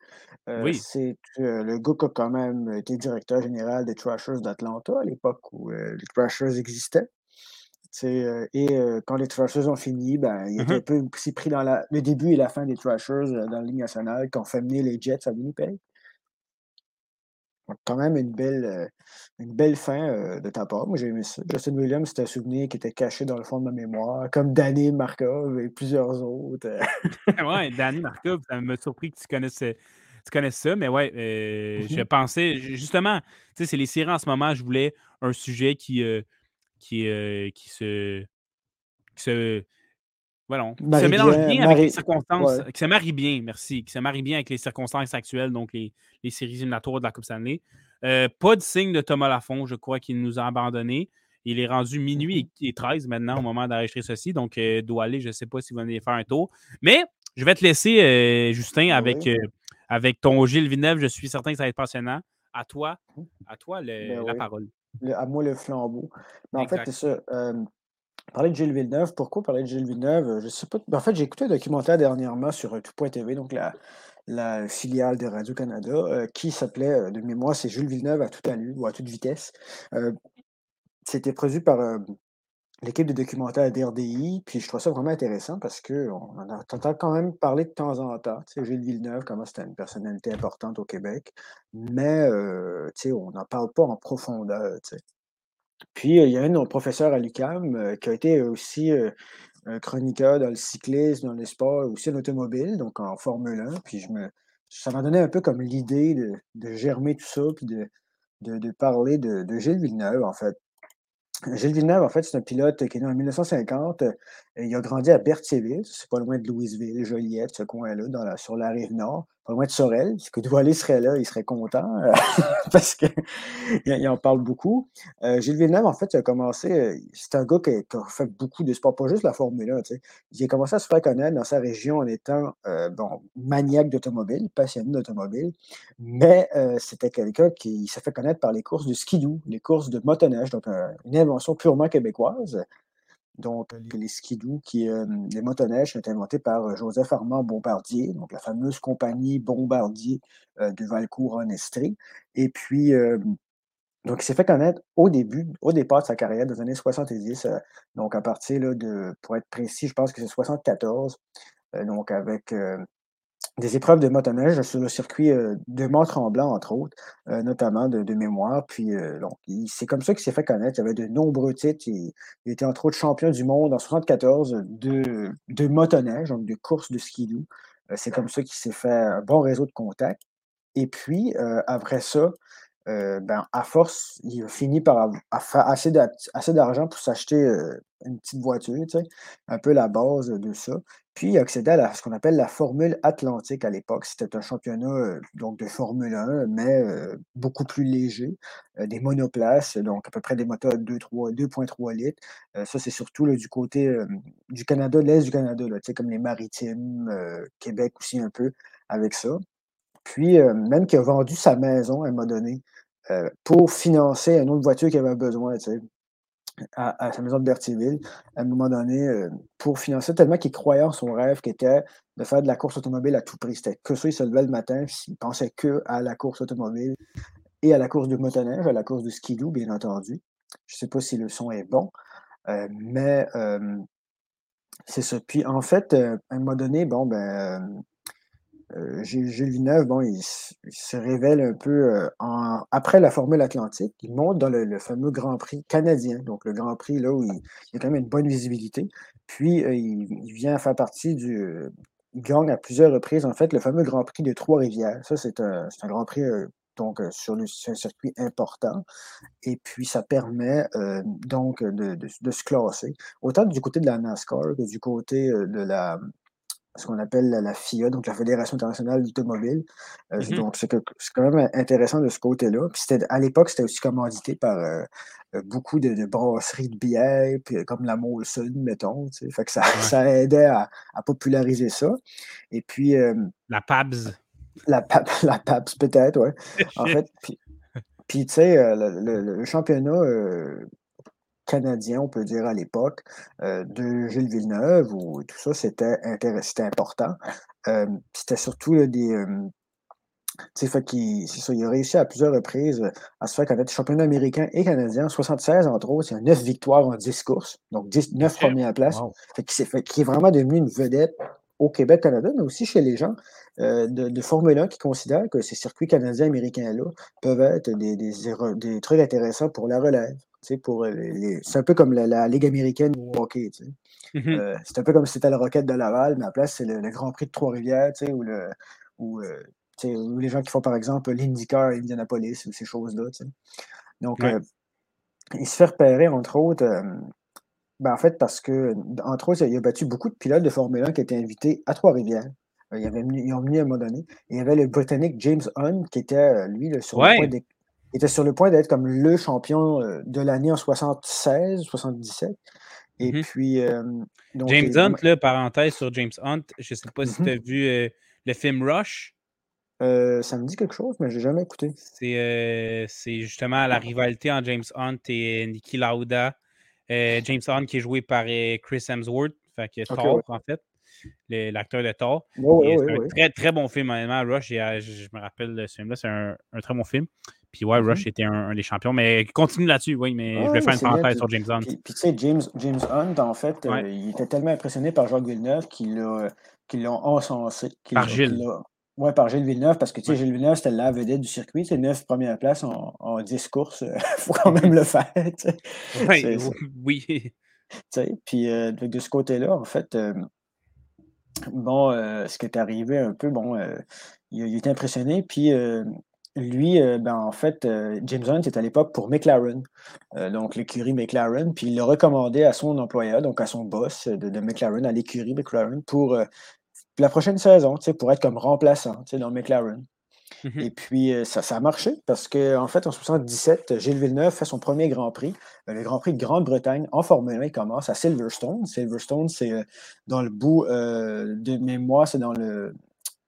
Euh, oui. C'est le gars qui a quand même été directeur général des Thrashers d'Atlanta à l'époque où les Thrashers existaient. et quand les Thrashers ont fini, ben, il était mm-hmm. un peu aussi pris dans la, le début et la fin des Thrashers dans la Ligue nationale, qui ont fait mener les Jets à Winnipeg. Quand même une belle, euh, une belle fin euh, de ta part. Moi, j'ai aimé ça. Justin Williams, c'est un souvenir qui était caché dans le fond de ma mémoire, comme Danny Markov et plusieurs autres.
ouais, Danny Markov, ça m'a surpris que tu connaisses, tu connaisses ça, mais ouais, euh, je mm-hmm. pensais, justement, tu sais, c'est les séries en ce moment, je voulais un sujet qui, qui, qui se. Qui se voilà, qui se mélange bien, avec les circonstances, qui se marie bien, merci, qui se marie bien avec les circonstances actuelles, donc les, les séries éliminatoires de la Coupe Stanley. Euh, pas de signe de Thomas Lafont, je crois qu'il nous a abandonnés. Il est rendu minuit mm-hmm. et 13 maintenant au moment d'enregistrer ceci, donc euh, doit aller, je ne sais pas s'il va venir faire un tour. Mais je vais te laisser, euh, Justin, avec, avec ton Gilles Villeneuve. Je suis certain que ça va être passionnant. À toi, mmh. à toi ben la parole.
à moi le flambeau. Mais en fait, c'est ça. Parler de Gilles Villeneuve, pourquoi parler de Gilles Villeneuve? Je sais pas. En fait, j'ai écouté un documentaire dernièrement sur Tout.tv, donc la, filiale de Radio-Canada, euh, qui s'appelait, euh, de mémoire, c'est Jules Villeneuve à toute allure ou à toute vitesse. Euh, c'était produit par l'équipe de documentaire d'RDI, puis je trouve ça vraiment intéressant parce qu'on en entend quand même parler de temps en temps. Gilles Villeneuve, comment c'était une personnalité importante au Québec, mais on n'en parle pas en profondeur. Puis, il y a un de nos professeurs à l'UQAM qui a été aussi un chroniqueur dans le cyclisme, dans le sport, aussi en automobile, donc en Formule 1. Puis je me, ça m'a donné un peu comme l'idée de, germer tout ça, puis de, de, parler de, de, Gilles Villeneuve, en fait. Gilles Villeneuve, en fait, c'est un pilote qui est né en 1950. Euh, il a grandi à Berthierville, c'est pas loin de Louisville, Joliette, ce coin-là, sur la rive nord, pas loin de Sorel. Si que Doualé serait là, il serait content euh, parce qu'il en parle beaucoup. Euh, Gilles Villeneuve, en fait, a commencé, c'est un gars qui a, fait beaucoup de sport, pas juste la Formule 1. Il a commencé à se faire connaître dans sa région en étant bon, maniaque d'automobile, passionné d'automobile, mais c'était quelqu'un qui s'est fait connaître par les courses de skidoo, les courses de motoneige, donc une invention purement québécoise. Donc, les skidoo, qui, les motoneiges, sont inventés par Joseph Armand Bombardier, donc la fameuse compagnie Bombardier de Valcourt en Estrie. Et puis, donc, il s'est fait connaître au début, au départ de sa carrière, dans les années 70. donc, à partir de, pour être précis, je pense que c'est 74. donc, avec des épreuves de motoneige sur le circuit euh, de Mont-Tremblant, entre autres, euh, notamment de, mémoire. Puis euh, c'est comme ça qu'il s'est fait connaître. Il avait de nombreux titres. Il, était entre autres champion du monde en 1974 de, de motoneige, donc de course de skidoo. c'est comme ça qu'il s'est fait un bon réseau de contacts. Et puis, après ça, ben, à force, il a fini par avoir assez d'argent pour s'acheter une petite voiture, un peu la base de ça. Puis il accédait à ce qu'on appelle la Formule Atlantique à l'époque. C'était un championnat donc de Formule 1, mais beaucoup plus léger, des monoplaces, donc à peu près des moteurs 2,3 litres. ça, c'est surtout du côté du Canada, l'Est du Canada, là, comme les maritimes, Québec aussi un peu avec ça. Puis, même qui a vendu sa maison à un moment donné pour financer une autre voiture qu'il avait besoin à, sa maison de Berthierville, à un moment donné, euh, pour financer, tellement qu'il croyait en son rêve qui était de faire de la course automobile à tout prix. C'était que ça, il se levait le matin, il pensait que à la course automobile et à la course de motoneige, à la course de skidoo, bien entendu. Je ne sais pas si le son est bon, euh, mais euh, c'est ça. Puis en fait, à un moment donné, bon, ben, euh, Gilles bon, il, se révèle un peu euh, après la Formule Atlantique. Il monte dans le, fameux Grand Prix canadien, donc le Grand Prix là où il, y a quand même une bonne visibilité. Puis euh, il, vient faire partie du. il gagne à plusieurs reprises, en fait, le fameux Grand Prix de Trois-Rivières. Ça, c'est un, Grand Prix donc, sur, le, un circuit important. Et puis, ça permet donc de, de, se classer, autant du côté de la NASCAR que du côté de la, ce qu'on appelle la, FIA, donc la Fédération internationale d'automobile. Euh, mmh donc, c'est quand même intéressant de ce côté-là. à l'époque, c'était aussi commandité par euh, euh, beaucoup de, brasseries de bière, comme la Molson, mettons. Fait que ça, ça aidait à, populariser ça. Et puis.
la PABS.
La, la PABS, peut-être, oui. en fait, puis, tu sais, le, championnat canadien, on peut dire à l'époque, euh, de Gilles Villeneuve, ou tout ça, c'était important. Euh, c'était surtout des. Euh, fait qu'il, ça, il a réussi à plusieurs reprises à se faire connaître championnat américain et canadien. 76, entre autres, il a 9 victoires en 10 courses, donc 10, 9 premières places. Fait qu'il, fait, est vraiment devenu une vedette au Québec, Canada, mais aussi chez les gens de, de, Formule 1 qui considèrent que ces circuits canadiens américains-là peuvent être des, des, trucs intéressants pour la relève. Pour c'est un peu comme la, Ligue américaine au hockey. Mm-hmm. c'est un peu comme si c'était la Roquette de Laval, mais à la place, c'est le, Grand Prix de Trois-Rivières ou, le, ou, les gens qui font, par exemple, l'IndyCar à Indianapolis ou ces choses-là. Donc, il se fait repérer, entre autres, ben, en fait, parce que, entre autres, il a battu beaucoup de pilotes de Formule 1 qui étaient invités à Trois-Rivières. Euh, ils, ils ont venu à un moment donné. il y avait le Britannique James Hunt qui était, euh, lui, sur, le point était sur le point d'être comme le champion euh, de l'année en 76, 77. Et
mmh
puis.
James Hunt, là, parenthèse sur James Hunt, je ne sais pas si mmh tu as vu le film Rush.
ça me dit quelque chose, mais je n'ai jamais écouté.
C'est justement la rivalité entre James Hunt et Niki Lauda. James Hunt qui est joué par Chris Hemsworth, fait que Thor, en fait l'acteur de Thor. c'est un très, très bon film, honnêtement. Rush, je, me rappelle de ce film-là, c'est un, très bon film. Puis ouais, Rush mm-hmm. était un, des champions. Mais continue là-dessus, oui, mais je vais faire une parenthèse sur James Hunt.
Puis, tu sais, James, James Hunt, en fait, euh, il était tellement impressionné par Jacques Villeneuve qu'il l'a encensé.
Par Gilles.
Oui, par Gilles Villeneuve, parce que tu sais, Gilles Villeneuve, c'était la vedette du circuit. C'est neuf premières places en, en 10 courses. Il faut quand même le faire.
Oui, oui.
Puis euh, de, ce côté-là, en fait, euh, bon, euh, ce qui est arrivé un peu, bon, euh, il, il, était impressionné. Puis euh, lui, ben, en fait, James Hunt était à l'époque pour McLaren, donc l'écurie McLaren, puis il l'a recommandé à son employeur, donc à son boss de, McLaren, à l'écurie McLaren, pour la prochaine saison, pour être comme remplaçant dans McLaren. Mmh Et puis, ça, ça a marché parce qu'en en fait, en 77, Gilles Villeneuve fait son premier Grand Prix, le Grand Prix de Grande-Bretagne en Formule 1. Il commence à Silverstone. Silverstone, c'est dans le bout de mémoire, c'est dans le,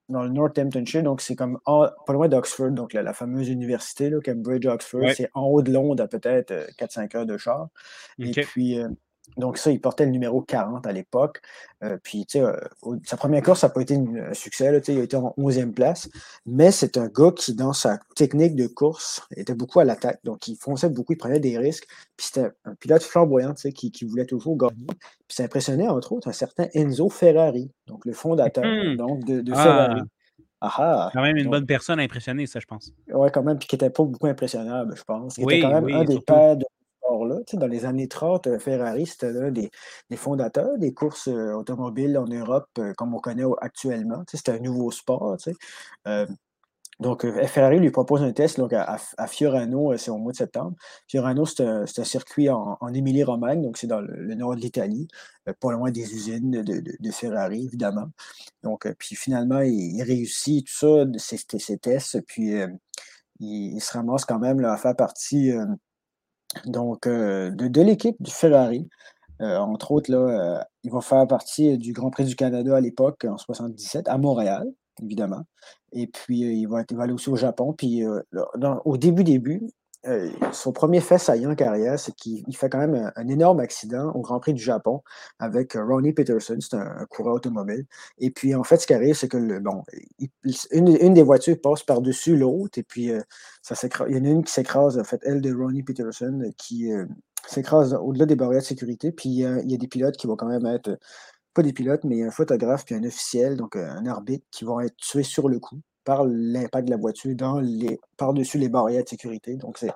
dans le Northamptonshire, donc c'est comme pas loin d'Oxford, donc la, fameuse université, là, Cambridge, Oxford, c'est en haut de Londres à peut-être 4-5 heures de char. Et puis, donc, ça, il portait le numéro 40 à l'époque. Euh, puis, tu sais, euh, sa première course, ça n'a pas été un succès. Là, il a été en 11e place. Mais c'est un gars qui, dans sa technique de course, était beaucoup à l'attaque. Donc, il fonçait beaucoup, il prenait des risques. Puis, c'était un pilote flamboyant, tu sais, qui, voulait toujours gagner. Puis, ça impressionnait, entre autres, un certain Enzo Ferrari, donc le fondateur mmh. donc, de, ah! Ferrari.
Ah, ah quand même une bonne personne à impressionner, ça, je pense.
Oui, quand même, puis qui n'était pas beaucoup impressionnable, je pense. Il était quand même un des pères de Dans les années 30, euh, Ferrari, c'était l'un des, fondateurs des courses euh, automobiles en Europe euh, comme on connaît actuellement. C'était un nouveau sport. donc, Ferrari lui propose un test donc, à, Fiorano, c'est au mois de septembre. Fiorano, c'est un, circuit en, Émilie-Romagne, donc c'est dans le, nord de l'Italie, pas loin des usines de, Ferrari, évidemment. Donc, puis finalement, il, réussit tout ça, ces, tests, puis il, se ramasse quand même à faire partie donc, euh, de, l'équipe du Ferrari. Euh, entre autres, euh, ils vont faire partie du Grand Prix du Canada à l'époque, en 77, à Montréal, évidemment. Et puis, il va, aller aussi au Japon. Puis, au début, début, euh, son premier fait saillant en carrière, c'est qu'il fait quand même un, énorme accident au Grand Prix du Japon avec euh, Ronnie Peterson, c'est un, coureur automobile. Et puis, en fait, ce qui arrive, c'est que bon, une, des voitures passe par-dessus l'autre, et puis euh, ça il y en a une qui s'écrase, en fait, elle de Ronnie Peterson, qui s'écrase au-delà des barrières de sécurité. Puis, il y a des pilotes qui vont quand même être, pas des pilotes, mais un photographe puis un officiel, donc un arbitre, qui vont être tués sur le coup par l'impact de la voiture dans les, par-dessus les barrières de sécurité. Donc, ça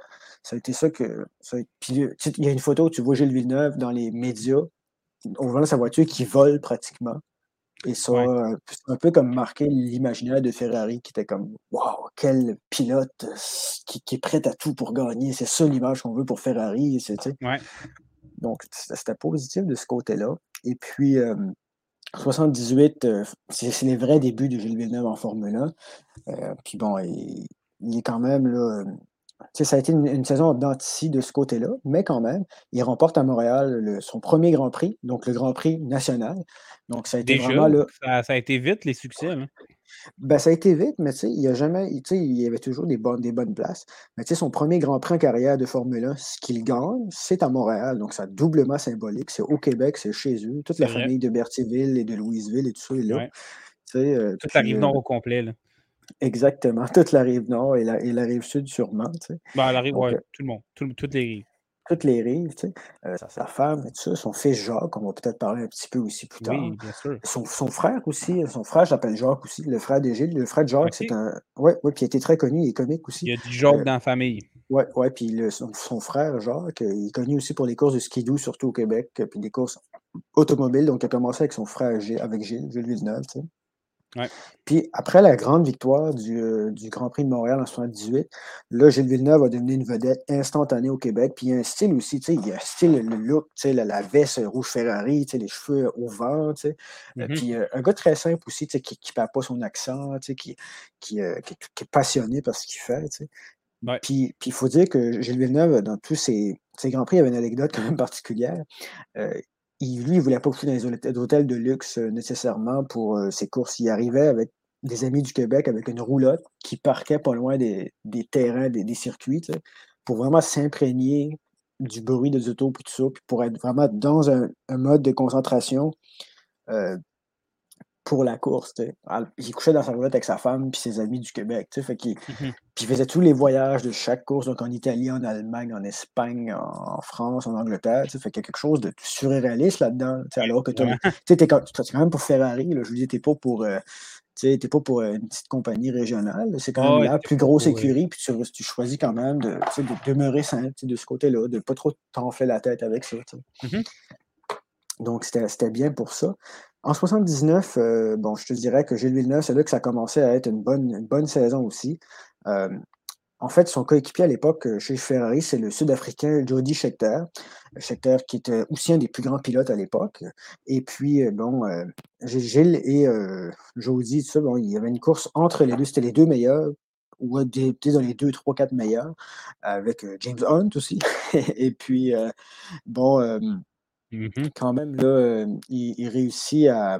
a été ça que. il y a une photo où tu vois Gilles Villeneuve dans les médias, on voit sa voiture qui vole pratiquement. Et ça, c'est un peu comme marquer l'imaginaire de Ferrari qui était comme Waouh, quel pilote qui, est prêt à tout pour gagner. C'est ça l'image qu'on veut pour Ferrari. Donc, c'était positif de ce côté-là. Et puis, 78, euh, c'est les vrais débuts de Gilles Villeneuve en Formule 1. Euh, puis bon, il, est quand même là. Ça a été une, saison d'antici de ce côté-là, mais quand même, il remporte à Montréal son premier Grand Prix, donc le Grand Prix national. Donc ça a été vraiment là.
Ça, a été vite les succès. Hein?
Ben, ça a été vite, mais il y a jamais, il y avait toujours des bonnes, des bonnes places. Mais son premier Grand Prix en carrière de Formule 1, ce qu'il gagne, c'est à Montréal. Donc, c'est doublement symbolique. C'est au Québec, c'est chez eux. Toute la famille de Berthierville et de Louisville et tout ça est là.
Euh, toute la rive nord euh, au complet. Là.
Exactement. Toute la rive nord et la, et la rive sud, sûrement.
Ben, la rive, ouais, tout le monde. toutes les rives.
toutes les rives, tu sais. Euh, sa femme et tout ça, son fils Jacques, on va peut-être parler un petit peu aussi plus tard.
Oui, bien sûr.
Son, son frère aussi, son frère s'appelle Jacques aussi, le frère de Gilles. Le frère de Jacques, c'est un. Ouais, ouais, puis il était très connu, il est comique aussi.
Il y a du Jacques dans la famille.
Oui, ouais, puis le, son, son, frère Jacques, il est connu aussi pour les courses de skidoo, surtout au Québec, puis des courses automobiles. Donc, il a commencé avec son frère Gilles, avec Gilles, Gilles Villeneuve, tu sais. Puis après la grande victoire du, euh, du, Grand Prix de Montréal en 78, là, Gilles Villeneuve a devenu une vedette instantanée au Québec. Puis il y a un style aussi, tu sais, il y a un style, le look, tu sais, la, la, veste rouge Ferrari, tu sais, les cheveux au vent, tu sais. Mm-hmm. Puis euh, un gars très simple aussi, tu sais, qui ne perd pas son accent, tu sais, qui, qui, qui, qui, est passionné par ce qu'il fait, tu sais. Puis il faut dire que Gilles Villeneuve, dans tous ses, ses Grands Prix, il y avait une anecdote quand même particulière lui, il ne voulait pas coucher dans les hôtels de luxe euh, nécessairement pour euh, ses courses. Il arrivait avec des amis du Québec avec une roulotte qui parquait pas loin des, terrains, des, circuits, pour vraiment s'imprégner du bruit des autos et tout ça, puis pour être vraiment dans un, mode de concentration euh, pour la course. Il couchait dans sa roulotte avec sa femme et ses amis du Québec. Fait Puis il faisait tous les voyages de chaque course, donc en Italie, en Allemagne, en Espagne, en France, en Angleterre. Fait qu'il y a quelque chose de surréaliste là-dedans. Alors que tu es, quand même pour Ferrari. Là, je vous dis, tu n'es pas pour. Euh, tu pas pour une petite compagnie régionale. C'est quand même la plus grosse écurie, puis tu, choisis quand même de, de demeurer simple de ce côté-là, de ne pas trop t'enfler la tête avec ça. Mm-hmm. Donc, c'était bien pour ça. En 79, euh, bon, je te dirais que Gilles Villeneuve, c'est là que ça commençait à être une bonne, une bonne saison aussi. Euh, en fait, son coéquipier à l'époque euh, chez Ferrari, c'est le Sud-Africain Jody Scheckter. Scheckter qui était aussi un des plus grands pilotes à l'époque. Et puis, bon, Gilles et Jody, tout ça, bon, il y avait une course entre les deux. C'était les deux meilleurs, ou dans les deux, trois, quatre meilleurs, avec James Hunt aussi. et puis, bon, Mmh quand même, là, euh, il, réussit à,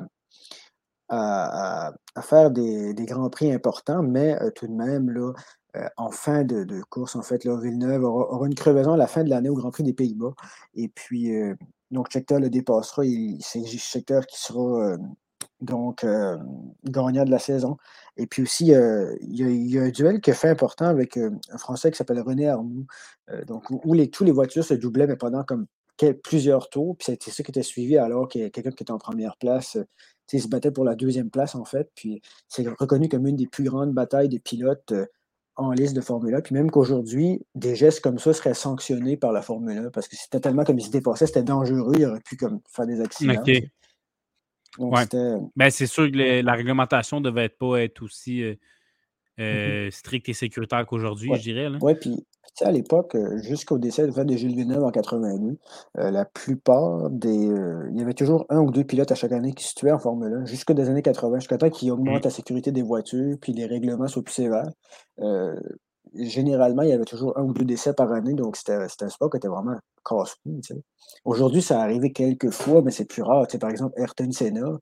à, faire des, grands prix importants, mais euh, tout de même, là, euh, en fin de, course, en fait, là, Villeneuve aura, une crevaison à la fin de l'année au Grand Prix des Pays-Bas. Et puis, donc, Scheckter le dépassera. C'est Scheckter qui sera donc gagnant de la saison. Et puis aussi, il y, a, un duel qui est fait important avec un Français qui s'appelle René Arnoux, donc, où, les, tous les voitures se doublaient, mais pendant comme plusieurs tours. Puis c'était ça qui était suivi alors que quelqu'un qui était en première place euh, se battait pour la deuxième place, en fait. Puis c'est reconnu comme une des plus grandes batailles des pilotes euh, en liste de Formule 1. Puis même qu'aujourd'hui, des gestes comme ça seraient sanctionnés par la Formule 1 parce que c'était tellement comme ils se dépassaient, c'était dangereux, il aurait pu comme faire des accidents.
Ben, c'est sûr que la réglementation ne devait pas être aussi euh, mmh stricte et sécuritaire qu'aujourd'hui, je dirais.
Oui, puis à l'époque, euh, jusqu'au décès de Gilles Villeneuve en 82, euh, la plupart des. Euh, il y avait toujours un ou deux pilotes à chaque année qui se tuaient en Formule 1, jusqu'aux années 80, jusqu'à temps qu'ils augmentent mmh. la sécurité des voitures, puis les règlements soient plus sévères. Généralement, il y avait toujours un ou deux décès par année, donc c'était un sport qui était vraiment casse Aujourd'hui, ça arrivé quelques fois, mais c'est plus rare. par exemple, Ayrton Senna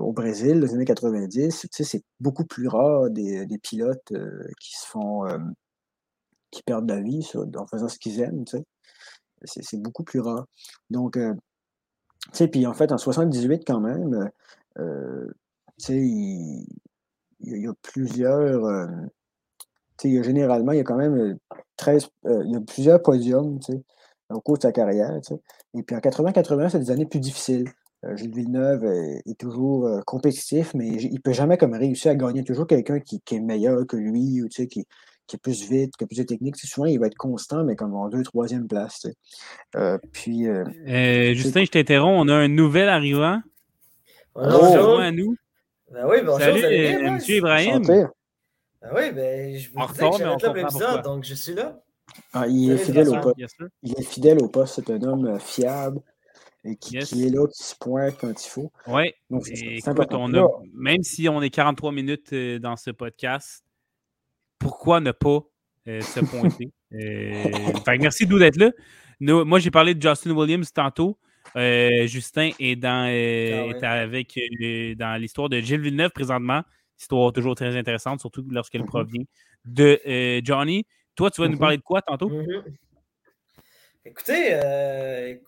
au Brésil, dans les années 90, c'est beaucoup plus rare des, pilotes qui se font qui perdent la vie en faisant ce qu'ils aiment. C'est beaucoup plus rare. Donc, euh, puis en fait, en 78 quand même, euh, sais, il, y a plusieurs, euh, généralement, il y a quand même 13, il y a plusieurs podiums, au cours de sa carrière. Et puis en 80-81, c'est des années plus difficiles. Gilles Villeneuve est, toujours compétitif, mais il ne peut jamais comme réussir à gagner. Toujours quelqu'un qui, qui, est meilleur que lui, ou, qui, qui est plus vite, qui a plus de technique. souvent, il va être constant, mais comme en deux, troisième place. Euh, puis. Euh,
euh, Justin, je t'interromps. On a un nouvel arrivant.
Bonjour.
à nous.
Ben oui, bonjour.
Salut, M. Ibrahim.
Ben oui, ben, je vous disais que être là l'épisode, donc je suis là.
Ah, il, est fidèle au poste. il est fidèle au poste. C'est un homme fiable et qui, est là, qui se pointe quand il faut.
Oui. même si on est 43 minutes dans ce podcast, pourquoi ne pas euh, se pointer? Euh, merci d'où d'être là. moi, j'ai parlé de Justin Williams tantôt. Euh, Justin est, dans, ah avec dans l'histoire de Gilles Villeneuve présentement. Histoire toujours très intéressante, surtout lorsqu'elle mm-hmm. provient de Johnny. Toi, tu vas nous mm-hmm. parler de quoi tantôt?
Mm-hmm. Écoutez,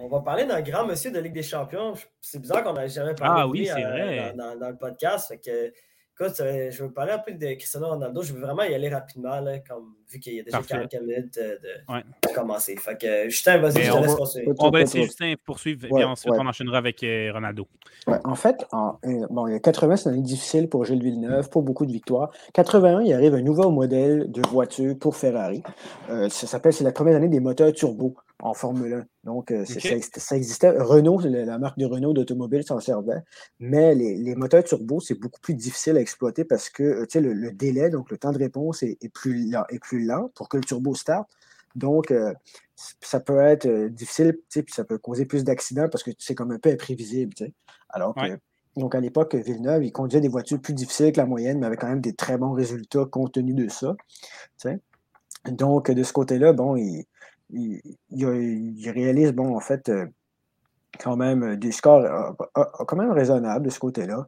on va parler d'un grand monsieur de Ligue des Champions. C'est bizarre qu'on n'ait jamais parlé
ah, oui, de lui,
Dans, le podcast. que, Écoute, je veux parler un peu de Cristiano Ronaldo. Je veux vraiment y aller rapidement, là, comme, vu qu'il y a déjà 44 minutes euh, de, commencer. Fait que, Justin, vas-y, je te laisse poursuivre.
On va laisser Justin poursuivre et ensuite on enchaînera avec euh, Ronaldo.
en fait, en, euh, bon, il y a 80, c'est une année difficile pour Gilles Villeneuve, pour beaucoup de victoires. 81, il arrive un nouveau modèle de voiture pour Ferrari. ça s'appelle, c'est la première année des moteurs turbo en Formule 1. Donc, euh, ça, existait. Renault, la marque de Renault d'automobile s'en servait, mais les, moteurs turbo, c'est beaucoup plus difficile à exploiter parce que euh, le, le, délai, donc le temps de réponse est, plus, lent, est plus lent pour que le turbo starte. Donc, euh, ça peut être difficile, puis ça peut causer plus d'accidents parce que c'est comme un peu imprévisible. Alors que, donc à l'époque, Villeneuve, il conduisait des voitures plus difficiles que la moyenne, mais avait quand même des très bons résultats compte tenu de ça. Donc, de ce côté-là, bon, il, il, réalise, bon, en fait, euh, quand même euh, des scores euh, quand même raisonnables de ce côté-là.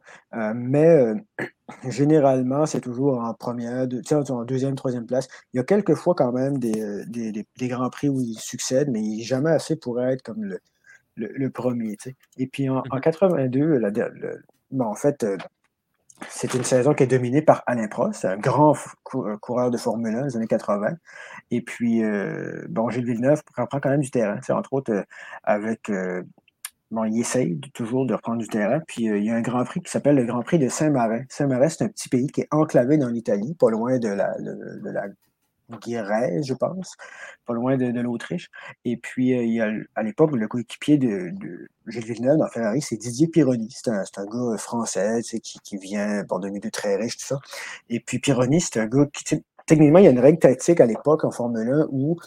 mais généralement, c'est toujours en première, en deuxième, troisième place. Il y a quelques fois quand même des, des, grands prix où il succède, mais il n'est jamais assez pour être comme le, le, premier. Et puis en, 82, mmh bon, en fait, c'est une saison qui est dominée par Alain Prost, un grand euh, coureur de Formule 1 des années 80. Et puis, euh, Gilles Villeneuve reprend quand même du terrain. C'est entre autres euh, avec. bon, il essaye toujours de reprendre du terrain. Puis, il y a un Grand Prix qui s'appelle le Grand Prix de Saint-Marin. Saint-Marin, c'est un petit pays qui est enclavé dans l'Italie, pas loin de la Guérez, je pense, pas loin de, l'Autriche. Et puis, euh, il y a, à l'époque, le coéquipier de, de, Gilles Villeneuve dans Ferrari, c'est Didier Pironi. C'est un, un, gars français qui, qui vient bon, de milieu très riche, tout ça. Et puis, Pironi, c'est un gars qui, techniquement, il y a une règle tactique à l'époque en Formule 1 où,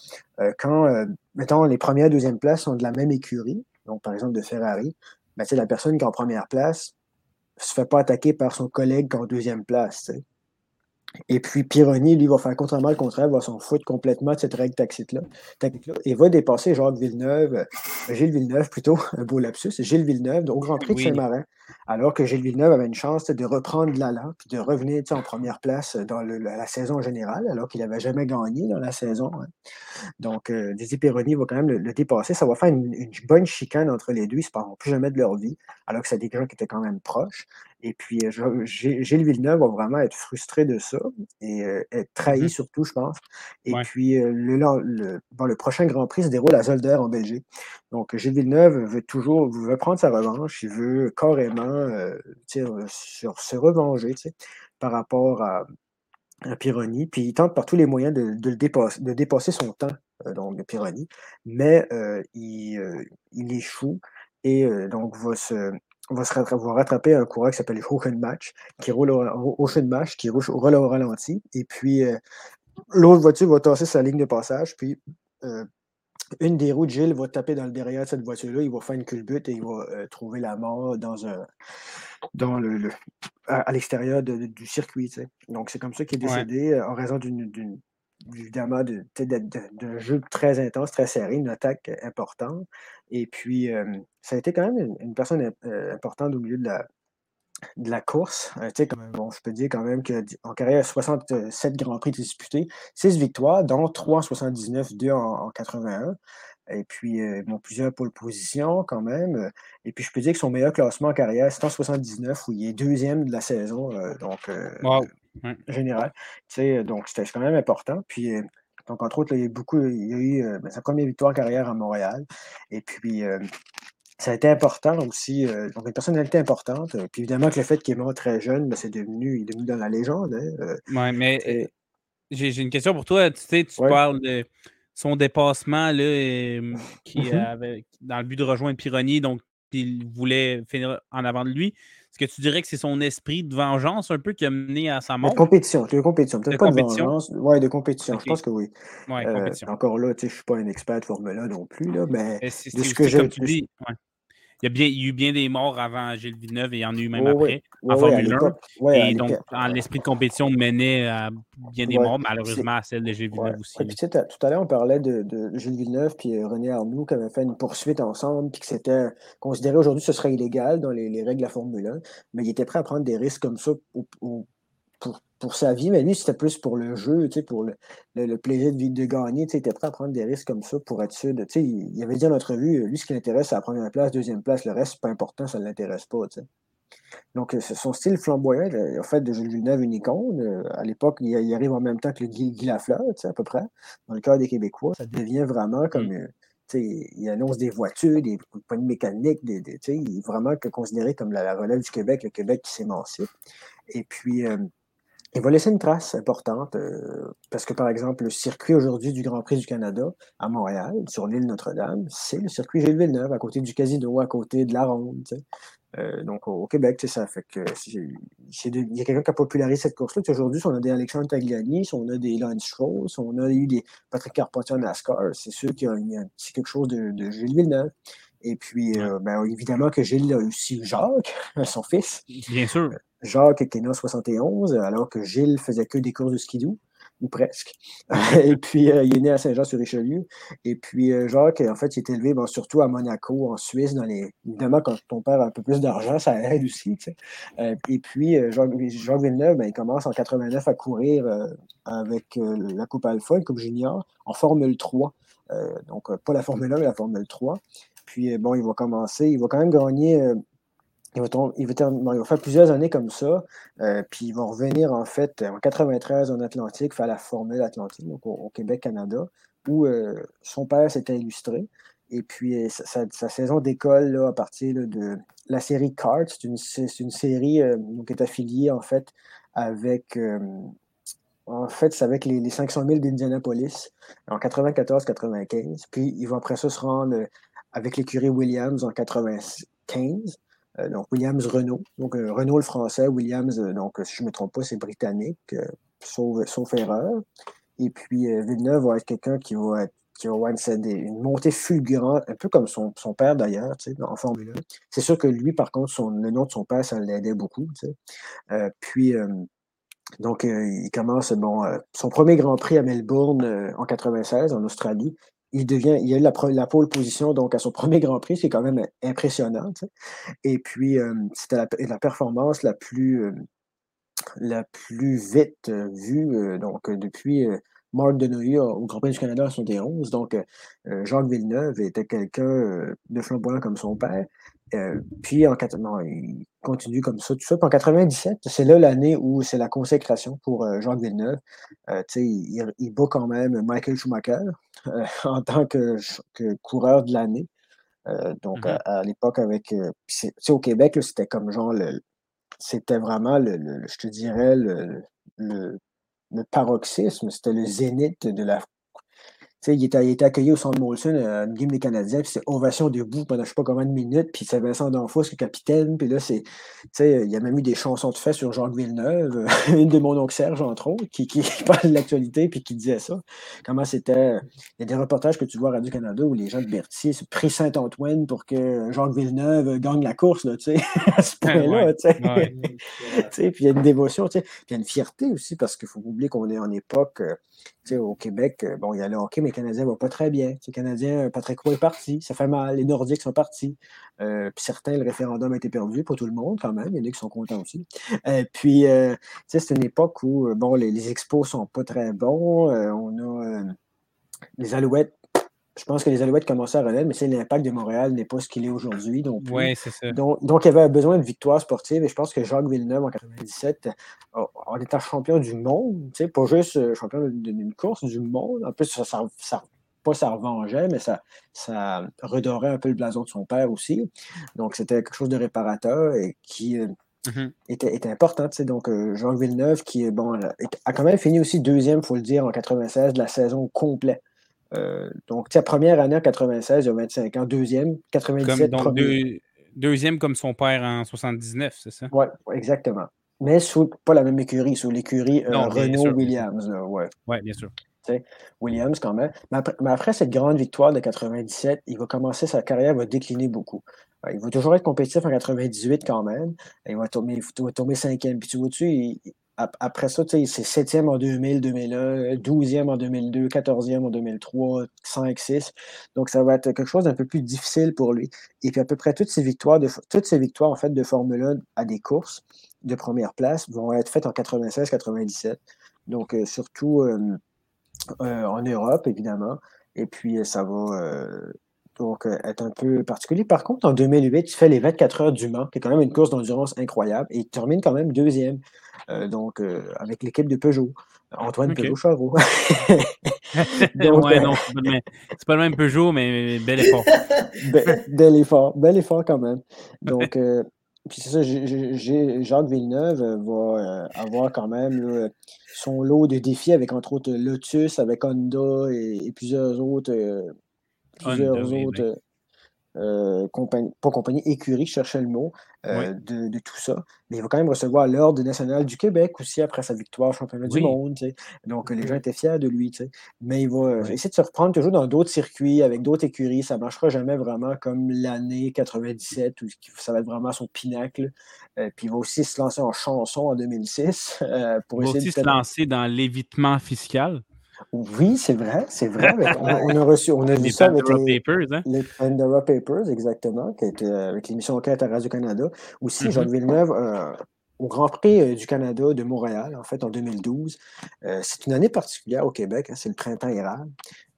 euh, quand, euh, mettons, les premières et deuxième places sont de la même écurie, donc par exemple de Ferrari, ben, la personne qui est en première place se fait pas attaquer par son collègue qui est en deuxième place. Et puis Pironi, lui, va faire contrairement le contraire, va s'en foutre complètement de cette règle tactique-là. et va dépasser Jacques Villeneuve, euh, Gilles Villeneuve plutôt, un beau lapsus, Gilles Villeneuve au Grand Prix de Saint-Marin, alors que Gilles Villeneuve avait une chance de reprendre l'allant puis de revenir en première place dans la, saison générale, alors qu'il n'avait jamais gagné dans la saison. Hein. Donc, euh, Didier Pironi va quand même le, dépasser. Ça va faire une, bonne chicane entre les deux. Ils ne se parleront plus jamais de leur vie, alors que c'est des gens qui étaient quand même proches. Et puis, euh, Gilles Villeneuve va vraiment être frustré de ça et euh, être trahi mmh surtout, je pense. Et puis, euh, le, le, le, prochain Grand Prix se déroule à Zolder en Belgique. Donc, Gilles Villeneuve veut toujours veut prendre sa revanche. Il veut carrément sur, se revenger par rapport à, à Pironi. Puis, il tente par tous les moyens de, de, dépasser, de dépasser son temps, donc de Pironi. Mais il, il échoue et donc va se va, se rattraper un coureur qui s'appelle Match, qui roule au, qui roule au ralenti. Et puis, euh, l'autre voiture va tasser sa ligne de passage. Puis, euh, une des roues de Gilles va taper dans le derrière de cette voiture-là. Il va faire une culbute et il va euh, trouver la mort dans un, dans le, à, l'extérieur du circuit. Donc, c'est comme ça qu'il est décédé en raison d'une évidemment d'un jeu très intense, très serré, une attaque importante. Et puis, ça a été quand même une, personne importante au milieu de la, de la course. comme, bon, je peux dire quand même qu'en carrière, 67 Grands Prix disputés, 6 victoires, dont 3 en 79, 2 en, 81. Et puis, bon, plusieurs pôles position quand même. Et puis, je peux dire que son meilleur classement en carrière, c'est en 79, où il est deuxième de la saison. donc, général. donc, c'était quand même important. Puis, donc, entre autres, il y a, beaucoup, il y a eu ben, sa première victoire en carrière à Montréal. Et puis, ça a été important aussi. donc, une personnalité importante. Puis, évidemment, que le fait qu'il est mort très jeune, ben, c'est devenu, il est devenu dans la légende. Hein,
oui, mais j'ai une question pour toi. Tu sais, tu parles de son dépassement là, qui mmh avait, dans le but de rejoindre Pironi, donc il voulait finir en avant de lui. Est-ce que tu dirais que c'est son esprit de vengeance un peu qui a mené à sa mort?
De compétition, de compétition. Peut-être pas de vengeance. Oui, de compétition. Je pense que oui.
Ouais, euh,
encore là, je ne suis pas un expert de Formule 1 non plus, là, mais de ce que j'ai.
Il y, a bien, il y a eu bien des morts avant Gilles Villeneuve et il y en a eu même après en Formule 1. et donc, en l'esprit de compétition menait à bien des morts, malheureusement à celle de Gilles Villeneuve aussi.
puis, tout à l'heure, on parlait de, de, Gilles Villeneuve et euh, René Arnoux qui avaient fait une poursuite ensemble, puis que c'était considéré aujourd'hui que ce serait illégal dans les, les, règles de la Formule 1, mais il était prêt à prendre des risques comme ça pour, pour sa vie, mais lui, c'était plus pour le jeu, pour le, le, plaisir de, de gagner. Il était prêt à prendre des risques comme ça pour être sûr de. Il, il avait dit en entrevue, lui, ce qui l'intéresse, c'est la première place, deuxième place, le reste, c'est pas important, ça ne l'intéresse pas. donc, son style flamboyant en fait de Jules Villeneuve une icône. à l'époque, il, arrive en même temps que le Guy, Guy Lafleur, à peu près, dans le cœur des Québécois. Ça devient vraiment comme. Mmh. il annonce des voitures, des points mécaniques, des, des, il est vraiment considéré comme la, relève du Québec, le Québec qui s'émancipe. Et puis, il va laisser une trace importante euh, parce que, par exemple, le circuit aujourd'hui du Grand Prix du Canada à Montréal, sur l'île Notre-Dame, c'est le circuit Gilles Villeneuve, à côté du casino, à côté de la Ronde. Euh, donc, au, Québec, c'est ça. Fait que il y a quelqu'un qui a popularisé cette course-là. Aujourd'hui, on a des Alexandre Tagliani, on a des Lance Strauss, on a eu des Patrick Carpentier NASCAR. C'est sûr qu'il y a, un petit quelque chose de, de Gilles Villeneuve. Et puis, euh, ben, évidemment que Gilles a aussi Jacques, son fils.
Bien sûr.
Jacques en 71, alors que Gilles faisait que des courses de skidoo, ou presque. et puis, euh, il est né à Saint-Jean-sur-Richelieu. Et puis, euh, Jacques, en fait, il est élevé surtout à Monaco, en Suisse. Dans les... Évidemment, quand ton père a un peu plus d'argent, ça aide aussi. Euh, et puis, Jacques, Villeneuve, ben, il commence en 89 à courir avec la Coupe Alpha, une Coupe Junior, en Formule 3. donc, pas la Formule 1, mais la Formule 3. Puis, bon, il va commencer, il va quand même gagner il va, faire plusieurs années comme ça, euh, puis il va revenir en fait en 93 en Atlantique, faire la Formule Atlantique, donc au, Québec-Canada, où euh, son père s'était illustré. Et puis euh, sa, saison d'école à partir de la série Kart, c'est une, série qui est affiliée en fait avec en fait, avec les, 500 000 d'Indianapolis en 94-95. Puis il va après ça se rendre avec l'écurie Williams en 95. Euh, donc Williams Renault. Donc euh, Renault le français, Williams, euh, donc si je ne me trompe pas, c'est britannique, sauf, erreur. Et puis Villeneuve va être quelqu'un qui va être qui une, montée fulgurante, un peu comme son, père d'ailleurs, en Formule 1. C'est sûr que lui, par contre, son, le nom de son père, ça l'aidait beaucoup. puis, donc, il commence bon, son premier Grand Prix à Melbourne en 96, en Australie il devient, il a eu la, pole position donc à son premier Grand Prix, c'est quand même impressionnant. Et puis, euh, c'était la, performance la plus, euh, la plus vite euh, vue donc, depuis Marc Deneuille au Grand Prix du Canada en 71. Donc, Jacques Villeneuve était quelqu'un de flamboyant comme son père. puis, en, il continue comme ça, tout ça. Puis en 97, c'est là l'année où c'est la consécration pour Jacques Villeneuve. il, il, bat quand même Michael Schumacher, en tant que, coureur de l'année. Euh, donc, mmh à, l'époque, avec. Euh, au Québec, c'était comme genre. C'était vraiment, le, je te dirais, le, le, le paroxysme, c'était le zénith de la il était, il accueilli au centre Molson à une game des Canadiens, puis c'est ovation debout pendant je sais pas combien de minutes, puis c'est Vincent D'Anfos le capitaine, puis là, c'est, il y a même eu des chansons de fait sur Jacques Villeneuve, une de mon oncle Serge, entre autres, qui, qui parle de l'actualité, puis qui disait ça. Comment c'était. Il y a des reportages que tu vois à Radio-Canada où les gens de Berthier se prient Saint-Antoine pour que Jacques Villeneuve gagne la course, là, à ce point-là, puis il y a une dévotion, puis il y a une fierté aussi, parce qu'il faut oublier qu'on est en époque. Euh, au Québec, euh, bon, il y a le hockey, mais les Canadiens ne vont pas très bien. Les Canadiens, Patrick Roy est parti, ça fait mal. Les Nordiques sont partis. Euh, puis certains, le référendum a été perdu, pas tout le monde quand même. Il y en a qui sont contents aussi. Euh, puis, c'est une époque où, bon, les, les expos sont pas très bons. on a les Alouettes je pense que les Alouettes commençaient à renaître, mais l'impact de Montréal n'est pas ce qu'il est aujourd'hui. Donc,
oui, c'est ça.
Donc, donc, il y avait besoin de victoires sportives et je pense que Jacques Villeneuve, en 97, en étant champion du monde, pas juste euh, champion d'une course, du monde. En plus, ça, ça, pas ça revengeait, mais ça, ça redorait un peu le blason de son père aussi. Donc, c'était quelque chose de réparateur et qui. Euh, mm-hmm. était, était, important. Donc, euh, Jacques Villeneuve, qui bon, a quand même fini aussi deuxième, il faut le dire, en 96 de la saison complète. Euh, donc, sa première année en 96, il a 25 ans. Deuxième, 97,
comme, donc deuxième comme son père en 79, c'est ça?
Oui, exactement. Mais sous pas la même écurie, sous l'écurie euh, Renault-Williams.
Oui, ouais, bien sûr.
Williams quand même. Mais après, cette grande victoire de 97, il va commencer sa carrière, va décliner beaucoup. Il va toujours être compétitif en 98 quand même. Il va tomber, il va tomber cinquième. Puis tu vois-tu, il, après ça, c'est 7e en 2000, 2001, 12e en 2002, 14e en 2003, 5, 6. Donc, ça va être quelque chose d'un peu plus difficile pour lui. Et puis, à peu près toutes ces victoires, de, toutes ces victoires en fait, de Formule 1 à des courses de première place vont être faites en 96-97. Donc, euh, surtout euh, euh, en Europe, évidemment. Et puis, ça va donc être un peu particulier. Par contre, en 2008, il fait les 24 heures du Mans, qui est quand même une course d'endurance incroyable, et il termine quand même deuxième, donc avec l'équipe de Peugeot. Antoine Peugeot-Charot.
ouais, non, c'est pas, le même Peugeot, mais bel effort.
bel effort, bel effort quand même. Donc, puis c'est ça, Jacques Villeneuve va avoir quand même son lot de défis avec entre autres Lotus, avec Honda et, plusieurs autres, plusieurs autres euh, compagnie, pas compagnie, écurie, je cherchais le mot, euh, de, tout ça. Mais il va quand même recevoir l'Ordre national du Québec aussi après sa victoire au championnat du monde. Donc les gens étaient fiers de lui. Mais il va essayer de se reprendre toujours dans d'autres circuits, avec d'autres écuries. Ça ne marchera jamais vraiment comme l'année 97 où ça va être vraiment son pinacle. Euh, puis il va aussi se lancer en chanson en 2006.
pour il va aussi se lancer dans l'évitement fiscal.
Oui, c'est vrai, c'est vrai. On, a reçu, on a vu ça avec les, Papers, hein? les Pandora Papers, exactement, qui était euh, avec l'émission Enquête à Radio-Canada. Aussi, Jean mm-hmm. Villeneuve, euh, au Grand Prix euh, du Canada de Montréal, en fait, en 2012. c'est une année particulière au Québec, hein, c'est le printemps érable.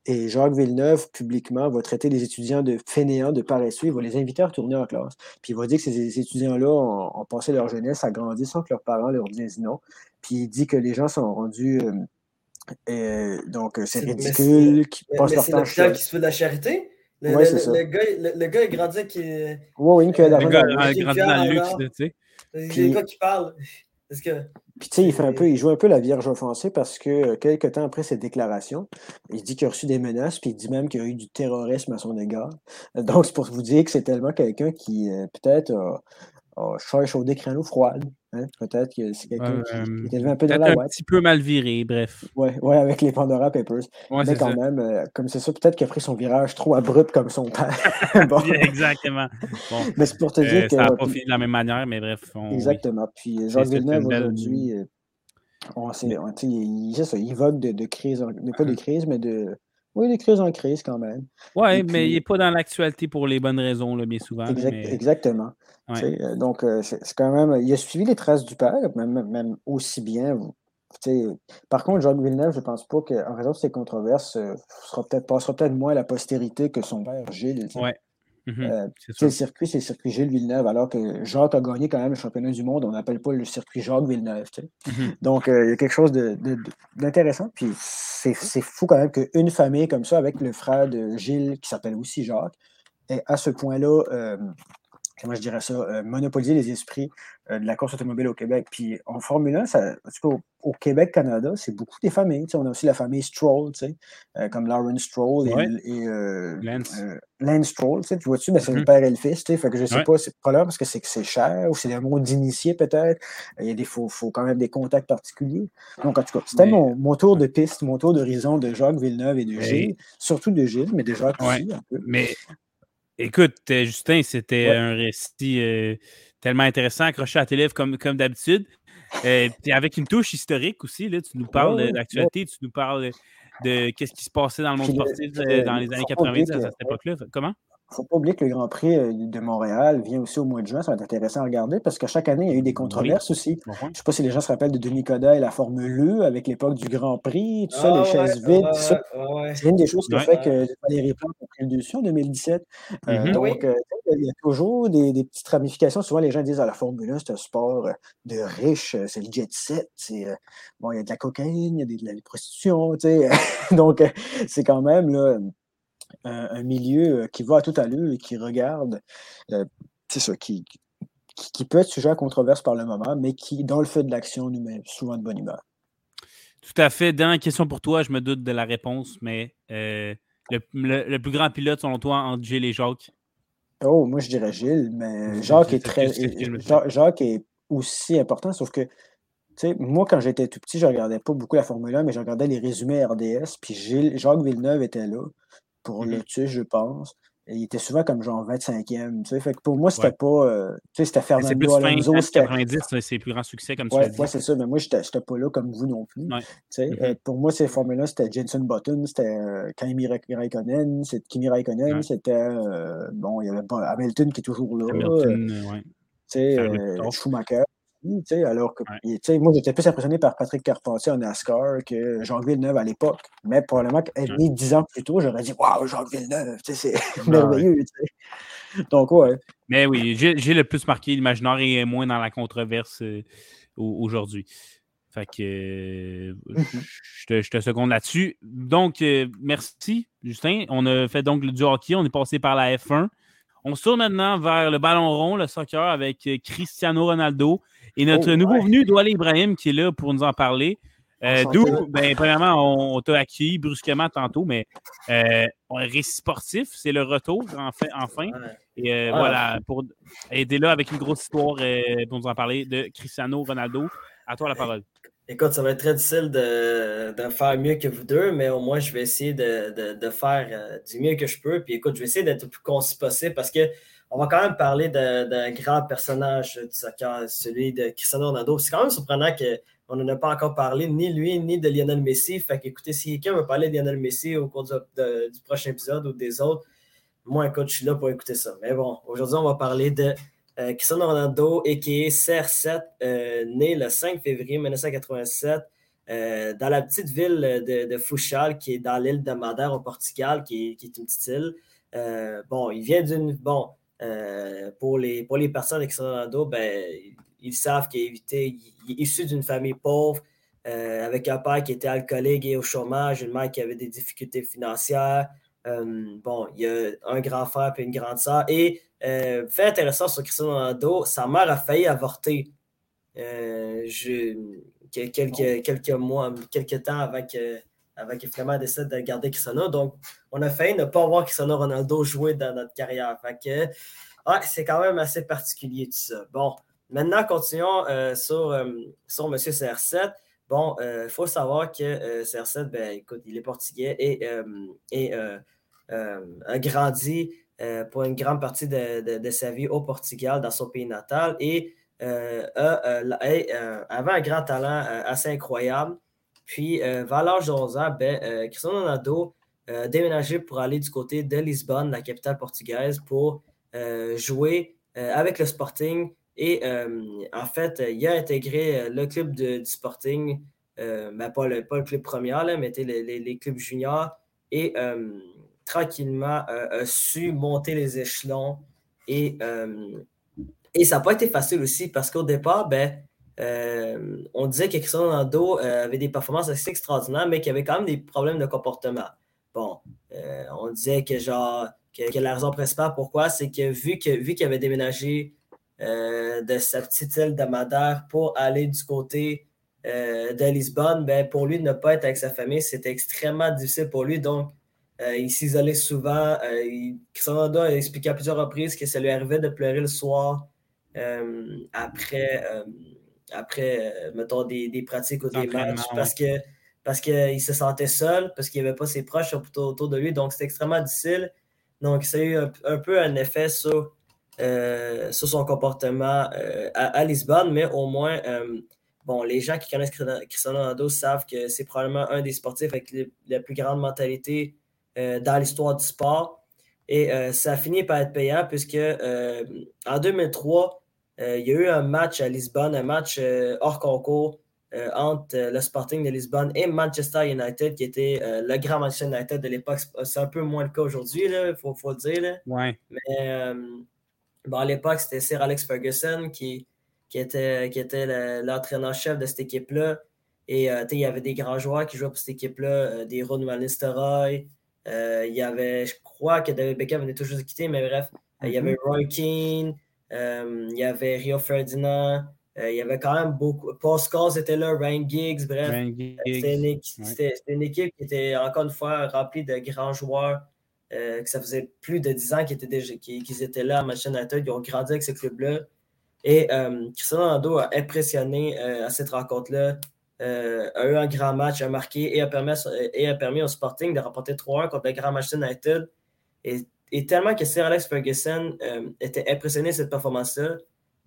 Et Jacques Villeneuve, publiquement, va traiter les étudiants de fainéants, de paresseux. Il va les inviter à retourner en classe. Puis il va dire que ces étudiants-là ont, passé leur jeunesse à grandir sans que leurs parents leur disent non. Puis il dit que les gens sont rendus et donc, euh, c'est ridicule.
Qui passe leur temps C'est qui se fait de la charité. Le, ouais, ça. Gars, le, gars, il grandit qui.
Oui, oui, qui a
Le gars, il grandit dans le luxe, tu sais.
Qui parlent. Parce que...
Puis, tu sais, il, fait un peu, il joue un peu la Vierge offensée parce que euh, quelques temps après cette déclaration, il dit qu'il a reçu des menaces, puis il dit même qu'il y a eu du terrorisme à son égard. Donc, c'est pour vous dire que c'est tellement quelqu'un qui, euh, peut-être, cherche au décret froide. Hein? Peut-être que c'est quelqu'un qui, est un peu dans la.
Un petit peu mal viré, bref.
Oui, ouais, avec les Pandora Papers. Mais quand même, euh, comme c'est ça, peut-être qu'il a pris son virage trop abrupt comme son père.
Exactement.
mais c'est pour te dire euh, que.
Ça n'a pas fini de la même manière, mais bref.
Exactement. Puis Jean Villeneuve, aujourd'hui, euh, on, il, ça, il vogue de, de crise, pas de crise, mais de oui, des crises en crise quand même.
Oui, mais il n'est pas dans l'actualité pour les bonnes raisons, là, bien souvent.
Exactement. Euh, donc, euh, c'est quand même. Il a suivi les traces du père, même, même aussi bien. par contre, John Villeneuve, je ne pense pas qu'en raison de ces controverses, euh, sera passera peut-être moins à la postérité que son père Gilles.
Oui.
Mmh euh, le circuit, c'est le circuit Gilles Villeneuve, alors que Jacques a gagné quand même le championnat du monde. On n'appelle pas le circuit Jacques Villeneuve. Mmh Donc, euh, il y a quelque chose d'intéressant. Puis, c'est fou quand même qu'une famille comme ça, avec le frère de Gilles, qui s'appelle aussi Jacques, est à ce point-là euh, comment je dirais ça, euh, monopoliser les esprits euh, de la course automobile au Québec. Puis en Formule 1, ça, au, Québec, Canada, c'est beaucoup des familles. On a aussi la famille Stroll, euh, comme Lauren Stroll et, Lance. Stroll. Tu vois-tu, mais c'est le mm-hmm. père et le fils. Fait que je ne sais pas, c'est pas là parce que c'est c'est cher ou c'est un mot d'initié peut-être. Il y a des faut, faut quand même des contacts particuliers. Donc, en tout cas, c'était mon, mon, tour de piste, mon tour d'horizon de Jacques Villeneuve et de Gilles, surtout de Gilles, mais de Jacques aussi un peu.
Mais Écoute, euh, Justin, c'était un récit euh, tellement intéressant, accroché à tes lèvres comme, comme d'habitude. Euh, avec une touche historique aussi, là, tu nous parles d'actualité, tu nous parles de qu'est-ce qui se passait dans le monde sportif dans les années 90 à cette époque-là. Comment?
Il ne faut pas oublier que le Grand Prix euh, de Montréal vient aussi au mois de juin. Ça va être intéressant à regarder parce qu'à chaque année, il y a eu des controverses aussi. Je ne sais pas si les gens se rappellent de Denis Coderre et la Formule E avec l'époque du Grand Prix, tout ça, les ah chaises vides. C'est une des choses qui fait que Valérie Plante a pris le dessus en 2017. Euh, mm-hmm. donc, euh, il y a toujours des, petites ramifications. Souvent, les gens disent ah, la Formule 1, c'est un sport de riches, c'est le jet set. Bon, il y a de la cocaïne, il y a de la prostitution. donc, c'est quand même. Là, un, milieu euh, qui va à tout à l'heure et qui regarde, euh, c'est ça, qui, qui, peut être sujet à controverse par le moment, mais qui, dans le fait de l'action, nous met souvent de bonne humeur.
Tout à fait. Dernière question pour toi, je me doute de la réponse, mais euh, le, plus grand pilote, selon toi, entre Gilles et Jacques?
Oh, moi, je dirais Gilles, mais Jacques est très. Jacques est aussi important, sauf que moi, quand j'étais tout petit, je regardais pas beaucoup la Formule 1, mais je regardais les résumés RDS, puis Gilles, Jacques Villeneuve était là pour mmh le tuer, je pense. il était souvent comme genre 25e. Tu sais, fait que pour moi, c'était pas. Euh, tu sais, c'était Fernando
Alonso. C'était 90, c'est le plus grand succès, comme tu
ouais, Oui, c'est ça. Mais moi, j'étais pas là comme vous non plus. Tu sais, mmh euh, pour moi, ces formules-là, c'était Jenson Button, c'était euh, Kimi Raikkonen, c'était Kimi Raikkonen, c'était. bon, il y avait Hamilton qui est toujours là. Hamilton, Tu sais, Schumacher. Alors que moi, j'étais plus impressionné par Patrick Carpentier en NASCAR que Jean Villeneuve à l'époque. Mais probablement qu'être né dix ans plus tôt, j'aurais dit Waouh, Jean Villeneuve, c'est merveilleux. Donc, ouais.
Mais oui, j'ai le plus marqué l'imaginaire et moins dans la controverse euh, aujourd'hui. Fait que euh, je, te, seconde là-dessus. Donc, euh, merci, Justin. On a fait donc du hockey, on est passé par la F1. On se tourne maintenant vers le ballon rond, le soccer, avec Cristiano Ronaldo et notre oh, nouveau venu, Douala Ibrahim, qui est là pour nous en parler. Euh, D'où, ben, premièrement, on, t'a accueilli brusquement tantôt, mais euh, récit sportif, c'est le retour, enfin. enfin. Et euh, voilà, pour aider là avec une grosse histoire euh, pour nous en parler de Cristiano Ronaldo. À toi la parole.
Écoute, ça va être très difficile de, faire mieux que vous deux, mais au moins, je vais essayer de, faire du mieux que je peux. Puis écoute, je vais essayer d'être le plus concis possible parce que on va quand même parler d'un grand personnage du soccer, celui de Cristiano Ronaldo. C'est quand même surprenant qu'on n'en a pas encore parlé, ni lui, ni de Lionel Messi. Fait qu'écoutez, si quelqu'un veut parler de Lionel Messi au cours du, prochain épisode ou des autres, moi, écoute, je suis là pour écouter ça. Mais bon, aujourd'hui, on va parler de euh, Cristiano Ronaldo, a.k.a. CR7, euh, né le 5 février 1987 euh, dans la petite ville de, de qui est dans l'île de Madère au Portugal, qui est, qui est une petite île. bon, il vient d'une... Bon, euh, pour, les, pour les personnes avec Ronaldo, ben, ils savent qu'il est, issu d'une famille pauvre, euh, avec un père qui était alcoolique et au chômage, une mère qui avait des difficultés financières. Euh, bon, il y a un grand frère et une grande sœur. Et fait intéressant sur Cristiano Ronaldo, sa mère a failli avorter je, quelques, quelques mois, quelques temps avant que avec finalement décide de garder Cristiano. Donc, on a failli ne pas voir Cristiano Ronaldo jouer dans notre carrière. Fait que, c'est quand même assez particulier tout ça. Bon, maintenant, continuons euh, sur, euh, sur M. CR7. Bon, il euh, faut savoir que CR7, ben, écoute, il est portugais et, et a grandi pour une grande partie de, de, sa vie au Portugal, dans son pays natal, et avait un grand talent assez incroyable. Puis, euh, vers l'âge de 11 ans, ben, euh, Cristiano Ronaldo a déménagé pour aller du côté de Lisbonne, la capitale portugaise, pour euh, jouer avec le Sporting. Et en fait, il a intégré le club du Sporting, ben, pas, le, club premier, mais les, clubs juniors. Et tranquillement a su monter les échelons. Et, et ça n'a pas été facile aussi parce qu'au départ, ben, euh, on disait que Cristiano Ronaldo euh, avait des performances assez extraordinaires, mais qu'il avait quand même des problèmes de comportement. Bon, euh, on disait que genre que, la raison principale pourquoi, c'est que vu que vu qu'il avait déménagé de sa petite île de Madère pour aller du côté de Lisbonne, ben, pour lui ne pas être avec sa famille, c'était extrêmement difficile pour lui. Donc, il s'isolait souvent. Cristiano Ronaldo a expliqué à plusieurs reprises que ça lui arrivait de pleurer le soir après après, euh, mettons, des, des, pratiques ou des matchs parce que parce qu'il se sentait seul, parce qu'il n'y avait pas ses proches autour, de lui. Donc, c'était extrêmement difficile. Donc, ça a eu un, peu un effet sur, euh, sur son comportement euh, à, Lisbonne, mais au moins, bon, les gens qui connaissent Cristiano Ronaldo savent que c'est probablement un des sportifs avec la plus grande mentalité dans l'histoire du sport. Et ça a fini par être payant puisque en 2003, euh, il y a eu un match à Lisbonne, un match euh, hors concours euh, entre le Sporting de Lisbonne et Manchester United, qui était le grand Manchester United de l'époque. C'est un peu moins le cas aujourd'hui, il faut, le dire.
Ouais.
Mais bon, à l'époque, c'était Sir Alex Ferguson qui, qui était, qui était l'entraîneur-chef de cette équipe-là. Et il y avait des grands joueurs qui jouaient pour cette équipe-là, des Ron Van Nistelrooy. il y avait, je crois que David Beckham venait toujours de quitter, mais bref, il y avait mm-hmm. Roy Keane. Euh, il y avait Rio Ferdinand. Euh, il y avait quand même beaucoup. Paul Scholes était là, Ryan Giggs, bref. C'était une, équipe qui était encore une fois remplie de grands joueurs. Euh, que ça faisait plus de 10 ans qu'ils étaient, étaient là à Manchester United. Ils ont grandi avec ce club-là. Et Cristiano Ronaldo a impressionné à cette rencontre-là. a eu un grand match, a marqué et a permis, et a permis au Sporting de remporter 3-1 contre le Grand Manchester United. Et et tellement que Sir Alex Ferguson euh, était impressionné de cette performance-là,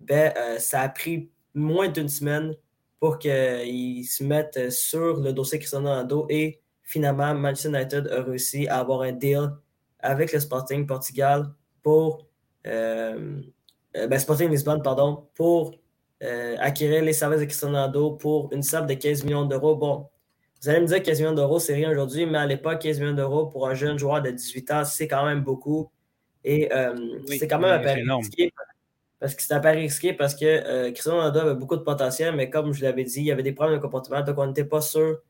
ben, euh, ça a pris moins d'une semaine pour qu'il se mette sur le dossier Cristiano Ronaldo et finalement, Manchester United a réussi à avoir un deal avec le Sporting Portugal pour euh, ben, Sporting Lisbonne, pardon, pour acquérir les services de Cristiano Ronaldo pour une somme de 15 millions d'euros. Bon, vous allez me dire que 15 millions d'euros, c'est rien aujourd'hui, mais à l'époque, 15 millions d'euros pour un jeune joueur de 18 ans, c'est quand même beaucoup. Et c'est quand même un pari risqué. Parce que c'est un pari risqué parce que Cristiano Ronaldo avait beaucoup de potentiel, mais comme je l'avais dit, il y avait des problèmes de comportement, donc on n'était pas sûr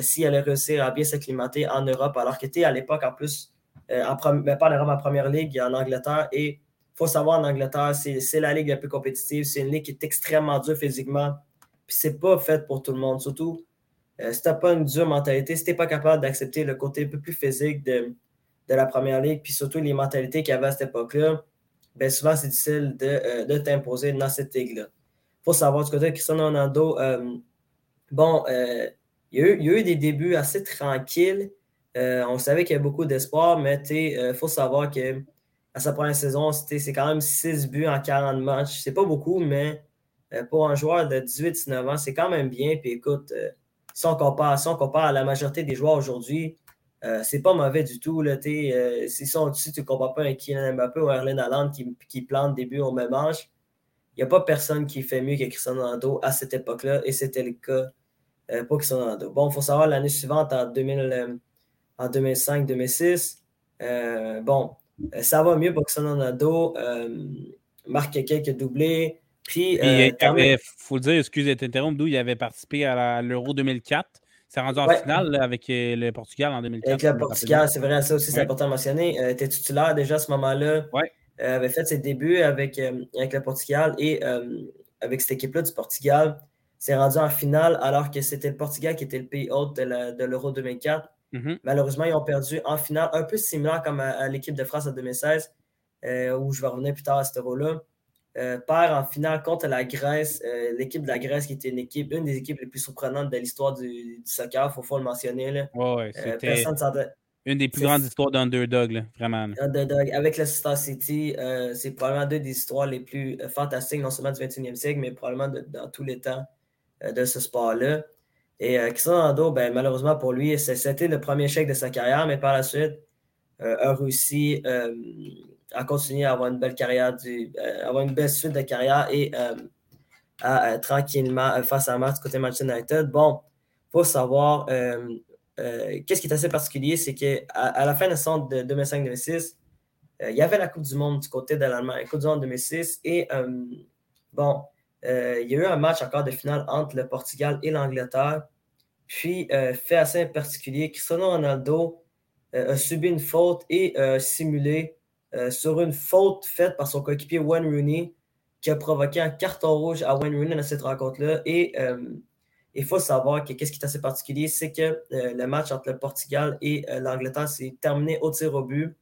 s'il allait réussir à bien s'acclimater en Europe, alors qu'il était à l'époque en plus euh, en ben, pas en Europe, en première ligue, en Angleterre. Et il faut savoir, en Angleterre, c'est la ligue la plus compétitive. C'est une ligue qui est extrêmement dure physiquement. Puis c'est pas fait pour tout le monde. Surtout, euh, si tu n'as pas une dure mentalité, si tu n'es pas capable d'accepter le côté un peu plus physique de, la première ligue, puis surtout les mentalités qu'il y avait à cette époque-là, ben souvent c'est difficile de, euh, t'imposer dans cette ligue-là. Il faut savoir du côté de Cristiano Ronaldo, bon, il y, a eu, il y, a eu, des débuts assez tranquilles. Euh, on savait qu'il y avait beaucoup d'espoir, mais il euh, faut savoir que à sa première saison, c'est quand même 6 buts en 40 matchs. C'est pas beaucoup, mais euh, pour un joueur de 18-19 ans, c'est quand même bien. Puis écoute, si on, compare, à la majorité des joueurs aujourd'hui, c'est pas mauvais du tout. Là, si, si, tu ne compares pas avec Kylian Mbappé ou Erling Haaland qui, qui plante des buts au même âge, il n'y a pas personne qui fait mieux que Cristiano Ronaldo à cette époque-là, et c'était le cas pour Cristiano Ronaldo. Bon, il faut savoir, l'année suivante, en 2000 en 2005-2006. Euh, bon, euh, ça va mieux pour que Ronaldo euh, marque quelques doublés. Puis,
il faut le dire, excusez moi d'où il avait participé à l'Euro 2004. C'est rendu en finale avec le Portugal en 2004.
Avec le Portugal, c'est vrai, ça aussi, c'est important de mentionner. Il était titulaire déjà à ce moment-là.
Ouais.
avait fait ses débuts avec, avec le Portugal et avec cette équipe-là du Portugal. C'est rendu en finale alors que c'était le Portugal qui était le pays hôte de l'Euro 2004.
Mm-hmm.
Malheureusement, ils ont perdu en finale, un peu similaire comme à, l'équipe de France en 2016, euh, où je vais revenir plus tard à ce euro-là. Euh, perd en finale contre la Grèce, euh, l'équipe de la Grèce qui était une équipe, une des équipes les plus surprenantes de l'histoire du, soccer, il faut, le mentionner. Là.
Ouais, c'était une des plus grandes histoires d'underdog, vraiment.
Underdog. Avec le Star City, c'est probablement deux des histoires les plus fantastiques, non seulement du 21e siècle, mais probablement dans tous les temps de ce sport-là. Et euh, Cristiano ben, malheureusement pour lui, c'était le premier chèque de sa carrière, mais par la suite, euh, a réussi euh, à continuer à avoir une belle carrière, du, avoir une belle suite de carrière et à tranquillement face à Mars côté Manchester United. Bon, il faut savoir, qu'est-ce qui est assez particulier, c'est qu'à à la fin de la saison de 2005-2006, il y avait la Coupe du Monde du côté de l'Allemagne, la Coupe du Monde 2006, et bon, euh, il y a eu un match encore de finale entre le Portugal et l'Angleterre. Puis, euh, fait assez particulier, Cristiano Ronaldo euh, a subi une faute et simulé sur une faute faite par son coéquipier Wayne Rooney qui a provoqué un carton rouge à Wayne Rooney dans cette rencontre-là. Et il faut savoir que qu'est-ce qui est assez particulier, c'est que le match entre le Portugal et l'Angleterre s'est terminé au tir au but.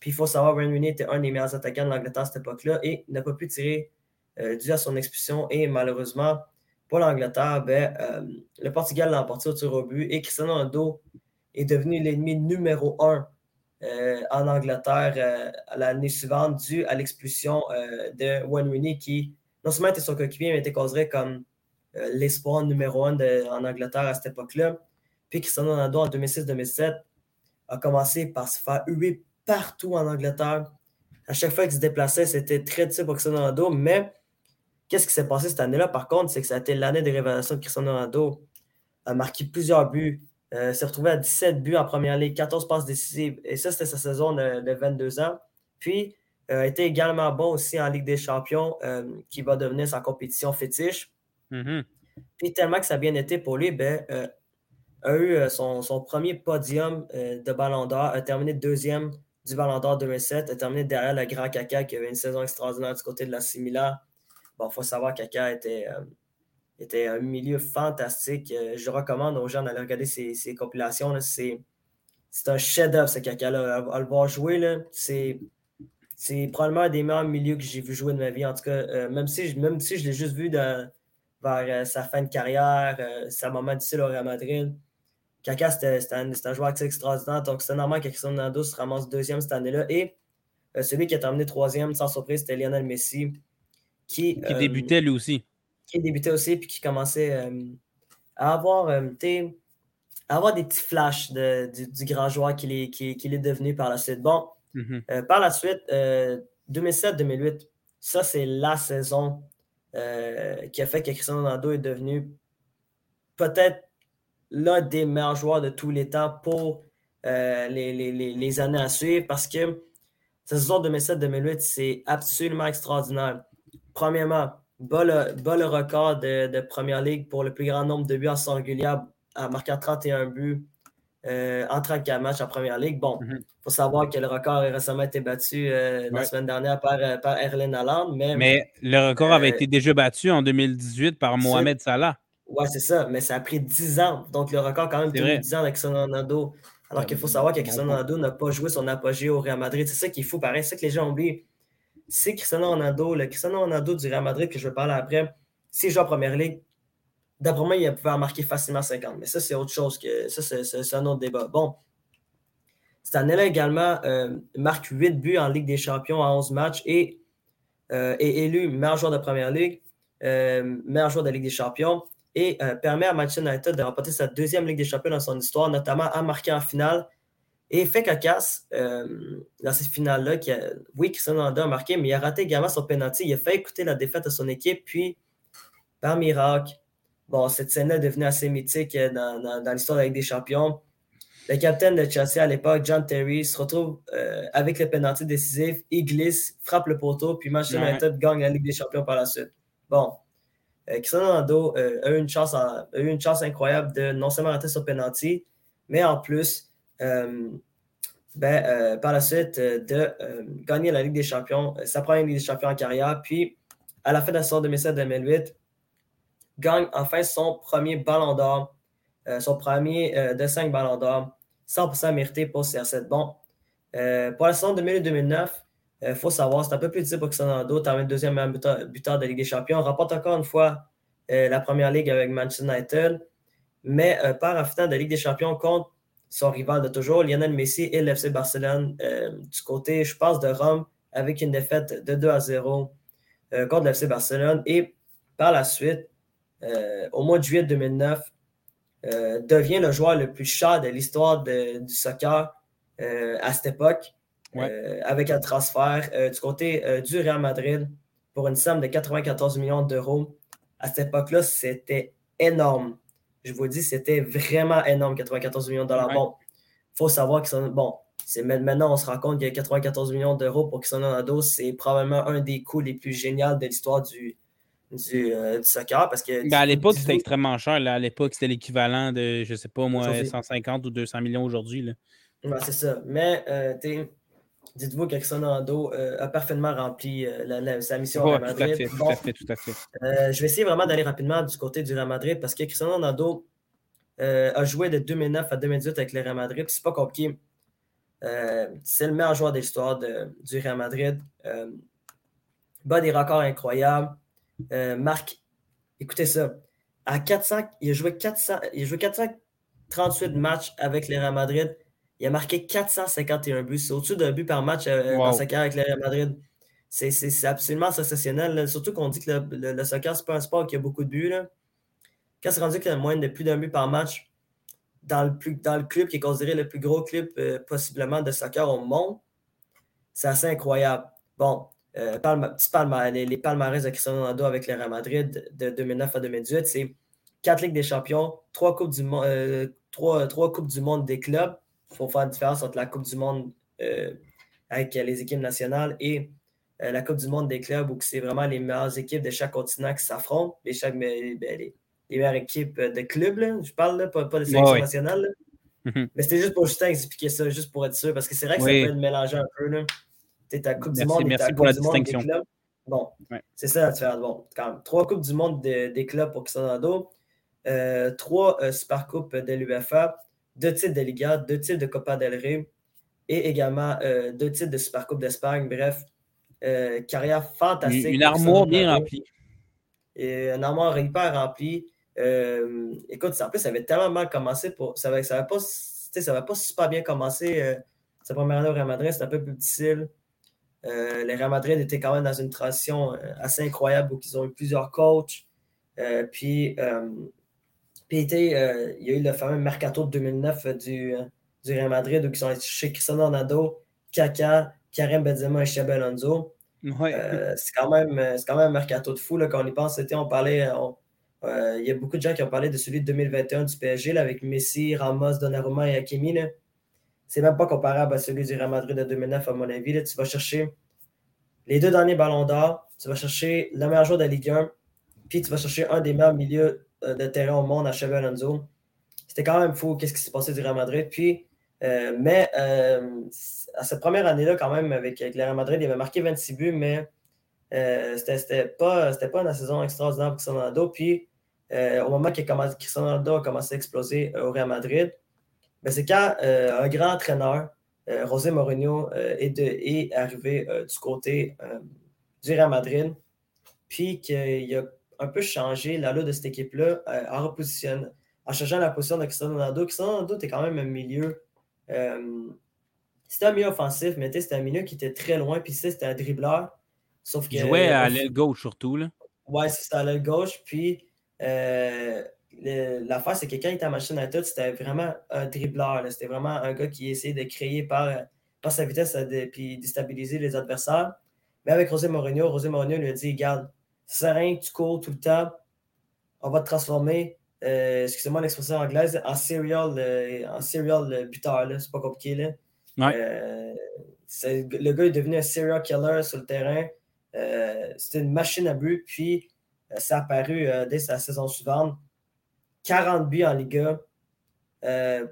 Puis il faut savoir que Wayne Rooney était un des meilleurs attaquants de l'Angleterre à cette époque-là et n'a pas pu tirer euh, dû à son expulsion. Et malheureusement, pour l'Angleterre, ben, euh, le Portugal l'a emporté au tir au but et Cristiano Ronaldo est devenu l'ennemi numéro un euh, en Angleterre l'année suivante dû à l'expulsion de Wayne Rooney qui non seulement était son coéquipier, mais était considéré comme l'espoir numéro un en Angleterre à cette époque-là. Puis Cristiano Ronaldo en 2006-2007 a commencé par se faire huer partout en Angleterre. À chaque fois qu'il se déplaçait, c'était très difficile pour Cristiano Ronaldo, mais Qu'est-ce qui s'est passé cette année-là, par contre, c'est que ça a été l'année des révélations de Cristiano Ronaldo. A marqué plusieurs buts. Euh, s'est retrouvé à 17 buts en première ligue, 14 passes décisives. Et ça, c'était sa saison de, 22 ans. Puis, euh, a été également bon aussi en Ligue des Champions, euh, qui va devenir sa compétition fétiche.
Mm-hmm.
Puis, tellement que ça a bien été pour lui, ben, a eu son, son, premier podium de Ballon d'Or, a terminé deuxième du Ballon d'Or 2007, a terminé derrière le Grand Caca qui avait une saison extraordinaire du côté de la Similar. Bon, il faut savoir que Kaka était, euh, était un milieu fantastique. Euh, je recommande aux gens d'aller regarder ses, compilations. C'est un chef-d'œuvre, ce Kaka-là. À, le voir jouer, c'est probablement un des meilleurs milieux que j'ai vu jouer de ma vie. En tout cas, euh, même, si je, même si je l'ai juste vu vers sa fin de carrière, sa moment difficile au Real Madrid. Kaka, c'était un, un, joueur extraordinaire. Donc, c'est normal que Cristiano Ronaldo se ramasse deuxième cette année-là. Et celui qui a terminé troisième, sans surprise, c'était Lionel Messi qui,
euh, débutait lui aussi.
Qui débutait aussi, puis qui commençait euh, à avoir, euh, avoir des petits flashs de, du, grand joueur qu'il est, est, devenu par la suite. Bon,
mm-hmm.
par la suite, 2007-2008, ça, c'est la saison qui a fait que Cristiano Ronaldo est devenu peut-être l'un des meilleurs joueurs de tous les temps pour les, les, les, années à suivre parce que cette saison 2007-2008, c'est absolument extraordinaire. Premièrement, bat le, record de, de, Première Ligue pour le plus grand nombre de buts en saison régulière, en marquant 31 buts euh, en 34 matchs en Première Ligue. Bon, il mhm. faut savoir que le record a récemment été battu euh, la semaine dernière par, euh, par Erlen Haaland. Mais,
mais le record avait été déjà battu en 2018 par Mohamed Salah.
Oui, c'est ça, mais ça a pris 10 ans. Donc, le record, quand même, tenu 10 ans avec Ronaldo. Alors qu'il faut savoir que Cristiano Ronaldo n'a pas joué son apogée au Real Madrid. C'est ça qu'il faut, pareil. C'est ça que les gens oublient c'est Cristiano Ronaldo, le Cristiano Ronaldo du Real Madrid que je vais parler après, s'il joue en première ligue, d'après moi, il pouvait en marquer facilement 50. Mais ça, c'est autre chose que ça, c'est un autre débat. Bon. Cette année-là également, euh, marque 8 buts en Ligue des Champions en 11 matchs et euh, est élu meilleur joueur de première ligue, euh, meilleur joueur de Ligue des Champions et permet à Manchester United de remporter sa deuxième Ligue des Champions dans son histoire, notamment à marquer en finale et fait cocasse euh, dans cette finale-là, qui oui, Cristiano Ronaldo a marqué, mais il a raté également son penalty. Il a fait écouter la défaite de son équipe, puis par miracle, bon, cette scène-là est devenue assez mythique euh, dans, l'histoire avec des champions. Le capitaine de Chelsea à l'époque, John Terry, se retrouve euh, avec le penalty décisif, il glisse, frappe le poteau, puis Manchester United gagne la Ligue des champions par la suite. Bon, Cristiano Ronaldo a, eu une chance a eu une chance incroyable de non seulement rater son penalty, mais en plus euh, ben, euh, par la suite euh, de gagner la Ligue des Champions, sa première Ligue des Champions en carrière, puis à la fin de la saison 2007-2008, gagne enfin son premier ballon d'or, son premier de cinq ballons d'or, 100% mérité pour CR7. Bon, pour la saison 2008-2009, il faut savoir, c'est un peu plus difficile pour Cristiano Ronaldo, termine deuxième buteur, buteur, de Ligue des Champions, remporte encore une fois la première ligue avec Manchester United, mais par la finale de Ligue des Champions contre son rival de toujours, Lionel Messi et l'FC Barcelone euh, du côté, je pense, de Rome avec une défaite de 2 à 0 euh, contre l'FC Barcelone. Et par la suite, euh, au mois de juillet 2009, devient le joueur le plus cher de l'histoire du soccer à cette époque, avec un transfert du côté du Real Madrid pour une somme de 94 millions d'euros. À cette époque-là, c'était énorme. Je vous dis, c'était vraiment énorme, 94 millions de dollars. Bon, il faut savoir que bon, maintenant on se rend compte qu'il y a 94 millions d'euros pour Cristiano Ronaldo. C'est probablement un des coups les plus géniaux de l'histoire du, du, euh, soccer. Parce que,
ben, à l'époque, c'était extrêmement cher. À l'époque, c'était l'équivalent de, je ne sais pas, moi, 150 ou 200 millions aujourd'hui.
c'est ça. Mais euh, dites-vous Ronaldo euh, a parfaitement rempli sa mission au Real Madrid.
Tout à fait, tout à fait.
je vais essayer vraiment d'aller rapidement du côté du Real Madrid parce que Cristiano Ronaldo a joué de 2009 à 2018 avec le Real Madrid. C'est pas compliqué. c'est le meilleur joueur de l'histoire du Real Madrid. bat des records incroyables. marque, écoutez ça, à 400, il a joué 400, il a joué 438 matchs avec le Real Madrid. Il a marqué 451 buts. C'est au-dessus d'un but par match euh, dans sa carrière avec le Real Madrid. C'est absolument sensationnel. Surtout qu'on dit que le, soccer, c'est pas un sport qui a beaucoup de buts. Là. Quand c'est rendu qu'il y a moins de plus d'un but par match dans le, plus, dans le club qui est considéré le plus gros club euh, possiblement de soccer au monde, c'est assez incroyable. Bon, euh, les, palmarès de Cristiano Ronaldo avec le Real Madrid de 2009 à 2018, c'est 4 Ligues des Champions, 3 Coupes du, euh, coupes du Monde des clubs, il faut faire la différence entre la Coupe du Monde euh, avec les équipes nationales et euh, la Coupe du Monde des clubs où c'est vraiment les meilleures équipes de chaque continent qui s'affrontent, les, ben, les, meilleures équipes de clubs, je parle, pas, de sélection nationale. Mhm. Mais c'était juste pour Justin expliquer ça, juste pour être sûr, parce que c'est vrai que ça peut être mélangé un peu. Tu es ta Coupe du Monde et ta Coupe du Monde des clubs. Bon, c'est ça la différence. Bon, quand même, trois Coupes du Monde des clubs pour Cristiano euh, trois euh, Super Coupes de l'UFA, deux titres de Liga, deux titres de Copa del Rey et également euh, deux titres de Supercoupe d'Espagne. Bref, euh, carrière fantastique.
Une, armoire bien remplie.
Et une armoire hyper remplie. Euh, écoute, en plus, ça avait tellement mal commencé. Pour, ça n'avait ça pas, pas super bien commencé. sa première année au Real Madrid, c'était un peu plus difficile. les Real Madrid étaient quand même dans une transition assez incroyable où ils ont eu plusieurs coachs. puis puis euh, il y a eu le fameux Mercato de 2009 euh, du, euh, du Real Madrid où ils sont chez Cristiano Ronaldo, Kaka, Karim Benzema et Xabi Alonso. c'est quand, même, quand même un mercato de fou là, quand on y pense. on parlait, il y a beaucoup de gens qui ont parlé de celui de 2021 du PSG avec Messi, Ramos, Donnarumma et Hakimi. C'est même pas comparable à celui du Real Madrid de 2009, à mon avis. Tu vas chercher les deux derniers ballons d'or, tu vas chercher le meilleur joueur de la Ligue 1, puis tu vas chercher un des meilleurs milieux de terrain au monde à Xabi Alonso. C'était quand même fou qu'est-ce qui s'est passé du Real Madrid. Puis euh, mais euh, à cette première année-là, quand même, avec, avec, le Real Madrid, il avait marqué 26 buts, mais euh, c'était pas, pas une saison extraordinaire pour Cristiano Ronaldo. Puis, au moment que Cristiano Ronaldo a commencé à exploser au Real Madrid, ben, c'est quand un grand entraîneur, José Mourinho, est, est, arrivé du côté du Real Madrid, puis qu'il a un peu changé l'allure de cette équipe-là en reposition, en changeant la position de Cristiano Ronaldo. Cristiano Ronaldo était quand même un milieu euh, c'était un milieu offensif, mais c'était un milieu qui était très loin, puis c'était un dribbleur. Sauf
il jouait à l'aile gauche surtout. Là.
Ouais, c'était à l'aile gauche. Puis euh, l'affaire, c'est que quand il était à Manchester United, c'était vraiment un dribbleur. C'était vraiment un gars qui essayait de créer par, par sa vitesse et puis déstabiliser les adversaires. Mais avec José Mourinho, José Mourinho lui a dit Garde, serein, tu cours tout le temps, on va te transformer euh, excusez-moi l'expression anglaise, en serial, euh, en serial buteur. C'est pas compliqué. Là. Euh, le gars est devenu un serial killer sur le terrain. C'était une machine à but. Puis, ça a apparu dès sa saison suivante. 40 buts en Liga.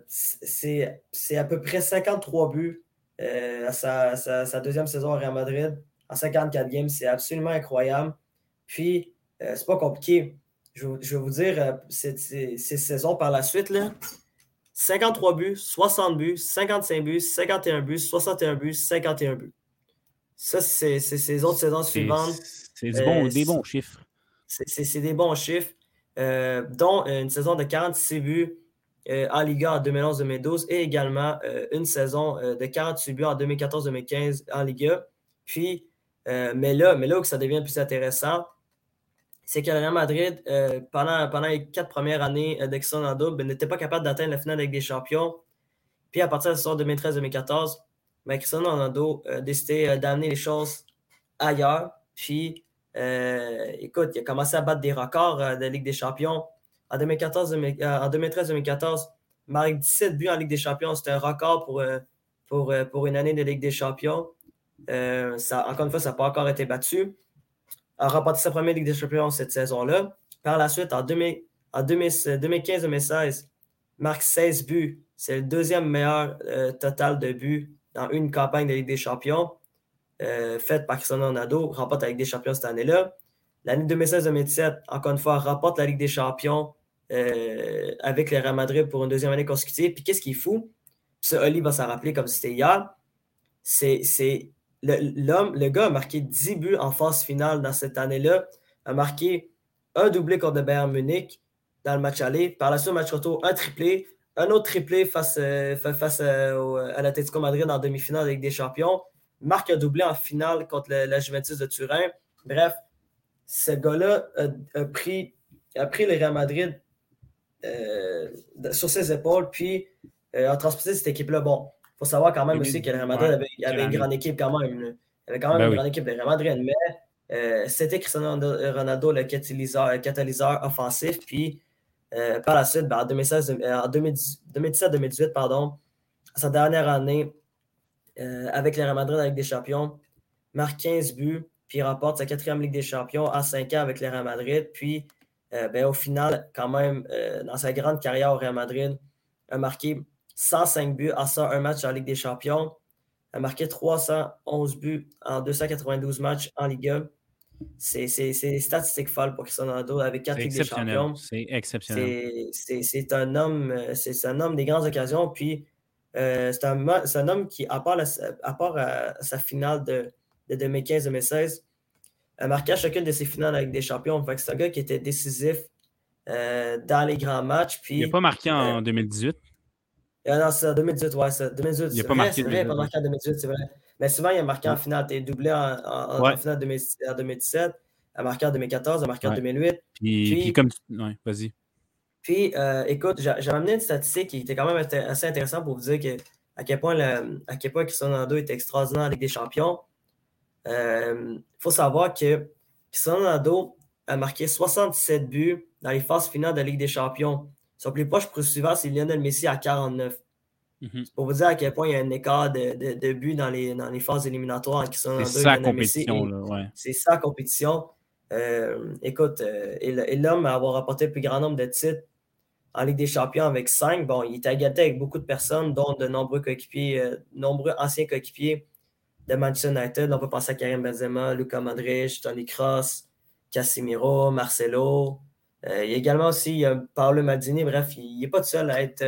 c'est à peu près 53 buts à sa, sa, deuxième saison au Real Madrid en 54 games. C'est absolument incroyable. Puis, c'est pas compliqué je, vais vous dire, euh, ces, saisons par la suite, là, 53 buts, 60 buts, 55 buts, 51 buts, 61 buts, 51 buts. Ça, c'est ces autres saisons suivantes.
C'est euh, des bons chiffres.
C'est des bons chiffres, euh, dont une saison de 46 buts en Liga en 2011-2012 et également une saison de 48 buts en 2014-2015 en Liga. Puis, mais, là, mais là où ça devient plus intéressant, c'est que le Real Madrid, euh, pendant, pendant les quatre premières années euh, en ben, n'était pas capable d'atteindre la finale avec des champions. Puis à partir de la saison 2013-2014, ben, Cristiano Ronaldo a décidé euh, d'amener les choses ailleurs. Puis, écoute, il a commencé à battre des records de Ligue des Champions. En 2013-2014, marque 17 buts en Ligue des Champions. C'était un record pour, pour, pour une année de Ligue des Champions. encore une fois, ça n'a pas encore été battu a remporté sa première Ligue des Champions cette saison-là. Par la suite, en, 2015-2016, marque 16 buts. C'est le deuxième meilleur euh, total de buts dans une campagne de Ligue des Champions euh, faite par Cristiano Ronaldo. Remporte la Ligue des Champions cette année-là. L'année 2016-2017, encore une fois, remporte la Ligue des Champions euh, avec le Real Madrid pour une deuxième année consécutive. Puis qu'est-ce qui est fou? Ce Oli va s'en rappeler comme c'était hier. C'est l'homme, le, gars a marqué 10 buts en phase finale dans cette année-là, a marqué un doublé contre le Bayern Munich dans le match aller. Par la suite, match retour, un triplé, un autre triplé face, euh, face euh, à l'Atletico Madrid en demi-finale avec des champions. Marque un doublé en finale contre la Juventus de Turin. Bref, ce gars-là a, pris, a pris le Real Madrid euh, sur ses épaules, puis a transposé cette équipe-là. Bon, faut savoir quand même aussi que le Real Madrid avait, une grande équipe quand même. Il avait quand même ben une grande équipe de Real Madrid, mais euh, c'était Cristiano Ronaldo le catalyseur, offensif. Puis euh, par la suite, ben, en 2017-2018, pardon, sa dernière année euh, avec le Real Madrid avec des champions, marque 15 buts, puis remporte sa quatrième Ligue des Champions en 5 ans avec le Real Madrid. Puis ben, au final, quand même, dans sa grande carrière au Real Madrid, a marqué 105 buts en ça, un match en Ligue des Champions. Il a marqué 311 buts en 292 matchs en Ligue 1. C'est statistique folle pour Cristiano Ronaldo avec 4 Ligues des Champions.
C'est exceptionnel.
C'est un homme, c'est un homme des grandes occasions. Puis euh, c'est un, un, homme qui, à part, à, part à sa finale de, de 2015-2016, a marqué à chacune de ses finales avec des champions. C'est un gars qui était décisif euh, dans les grands matchs. Puis,
il n'a pas marqué en 2018. Euh,
ah non, c'est en 2018, ouais, c'est 2018. Il n'a pas marqué. Vrai, il n'a pas marqué en 2018, c'est vrai. Mais souvent, il a marqué en finale. Il a doublé en, en, finale en 2017, il a marqué en 2014, il a marqué en 2008.
Puis, puis, comme. Ouais, vas-y.
Puis, euh, écoute, j'avais amené une statistique qui était quand même assez intéressante pour vous dire que, à quel point, le, à quel point Cristiano Ronaldo était extraordinaire avec des champions. Il faut savoir que Cristiano Ronaldo a marqué 67 buts dans les phases finales de la Ligue des Champions. Son plus proche poursuivant, c'est Lionel Messi à 49. Mhm. C'est pour vous dire à quel point il y a un écart de, buts dans les, dans les phases éliminatoires
C'est sa compétition.
C'est sa compétition. écoute, euh, et l'homme à avoir rapporté le plus grand nombre de titres en Ligue des Champions avec 5, bon, il était gâté avec beaucoup de personnes, dont de nombreux coéquipiers, euh, nombreux anciens coéquipiers de Manchester United. On peut penser à Karim Benzema, Luka Modric, Tony Kroos, Casemiro, Marcelo. Euh, il y a également aussi Paolo Maldini. Bref, il n'est pas tout seul à être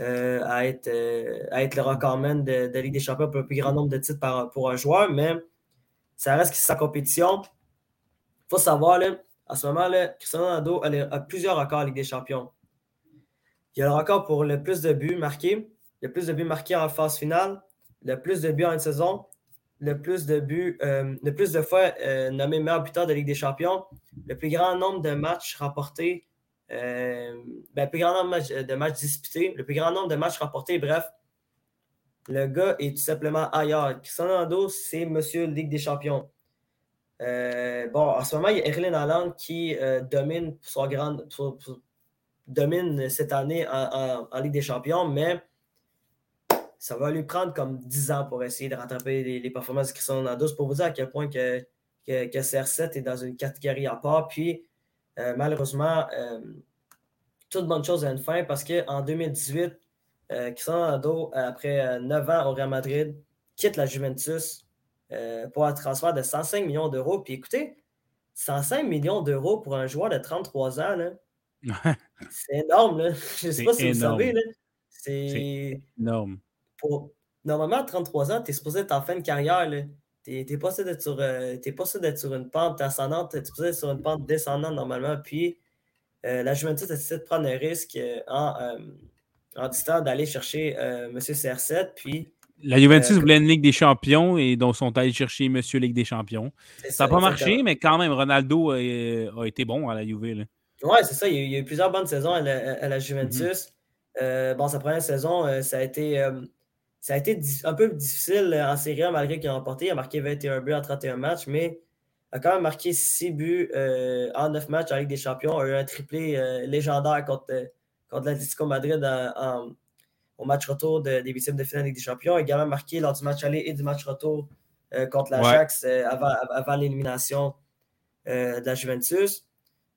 euh, à, être, euh, à être le recordman de, de Ligue des Champions pour le plus grand nombre de titres par, pour un joueur, mais ça reste sa compétition. Il faut savoir, là, à ce moment-là, Cristiano Ronaldo a, plusieurs records en Ligue des Champions. Il y a le record pour le plus de buts marqués, le plus de buts marqués en phase finale, le plus de buts en une saison, le plus de buts, euh, le plus de fois nommé meilleur buteur de Ligue des Champions, le plus grand nombre de matchs remportés euh, ben, le plus grand nombre de matchs disputés, le plus grand nombre de matchs rapportés, bref. Le gars est tout simplement ailleurs. Cristiano Ronaldo, c'est Monsieur Ligue des Champions. Euh, bon, en ce moment, il y a Erling Haaland qui euh, domine, grand, domine cette année en, Ligue des Champions, mais ça va lui prendre comme 10 ans pour essayer de rattraper les, performances de Cristiano Ronaldo. C'est pour vous dire à quel point que, que, que CR7 est dans une catégorie à part. Puis, euh, malheureusement, euh, toute bonne chose a une fin parce qu'en 2018, euh, Cristiano Ronaldo, après 9 ans au Real Madrid, quitte la Juventus pour un transfert de 105 millions d'euros. Puis écoutez, 105 millions d'euros pour un joueur de 33 ans, c'est énorme. Je ne sais pas si vous savez. C'est
énorme.
Normalement, à 33 ans, tu es supposé être en fin de carrière. Tu n'es pas sûr d'être sur, euh, sur, une pente ascendante, tu es supposé être sur une pente descendante normalement. Puis euh, la Juventus a décidé de prendre un risque euh, en, en décidant d'aller chercher M. CR7. Puis,
la Juventus voulait une Ligue des Champions et donc sont allés chercher M. Ligue des Champions. Ça n'a pas marché, mais quand même, Ronaldo a, été bon à la Juve.
Oui, c'est ça. Il y, a eu, plusieurs bonnes saisons à la, Juventus. Mm-hmm. bon, sa première saison, ça a été ça a été un peu difficile en Série A malgré qu'il a remporté. Il a marqué 21 buts en 31 matchs, mais a quand même marqué 6 buts euh, en 9 matchs avec des champions. Il a eu un triplé euh, légendaire contre, euh, contre l'Atlético Madrid au match retour des huitièmes de finale avec des champions. Il a également marqué lors du match aller et du match retour contre l'Ajax avant, avant l'élimination de la Juventus.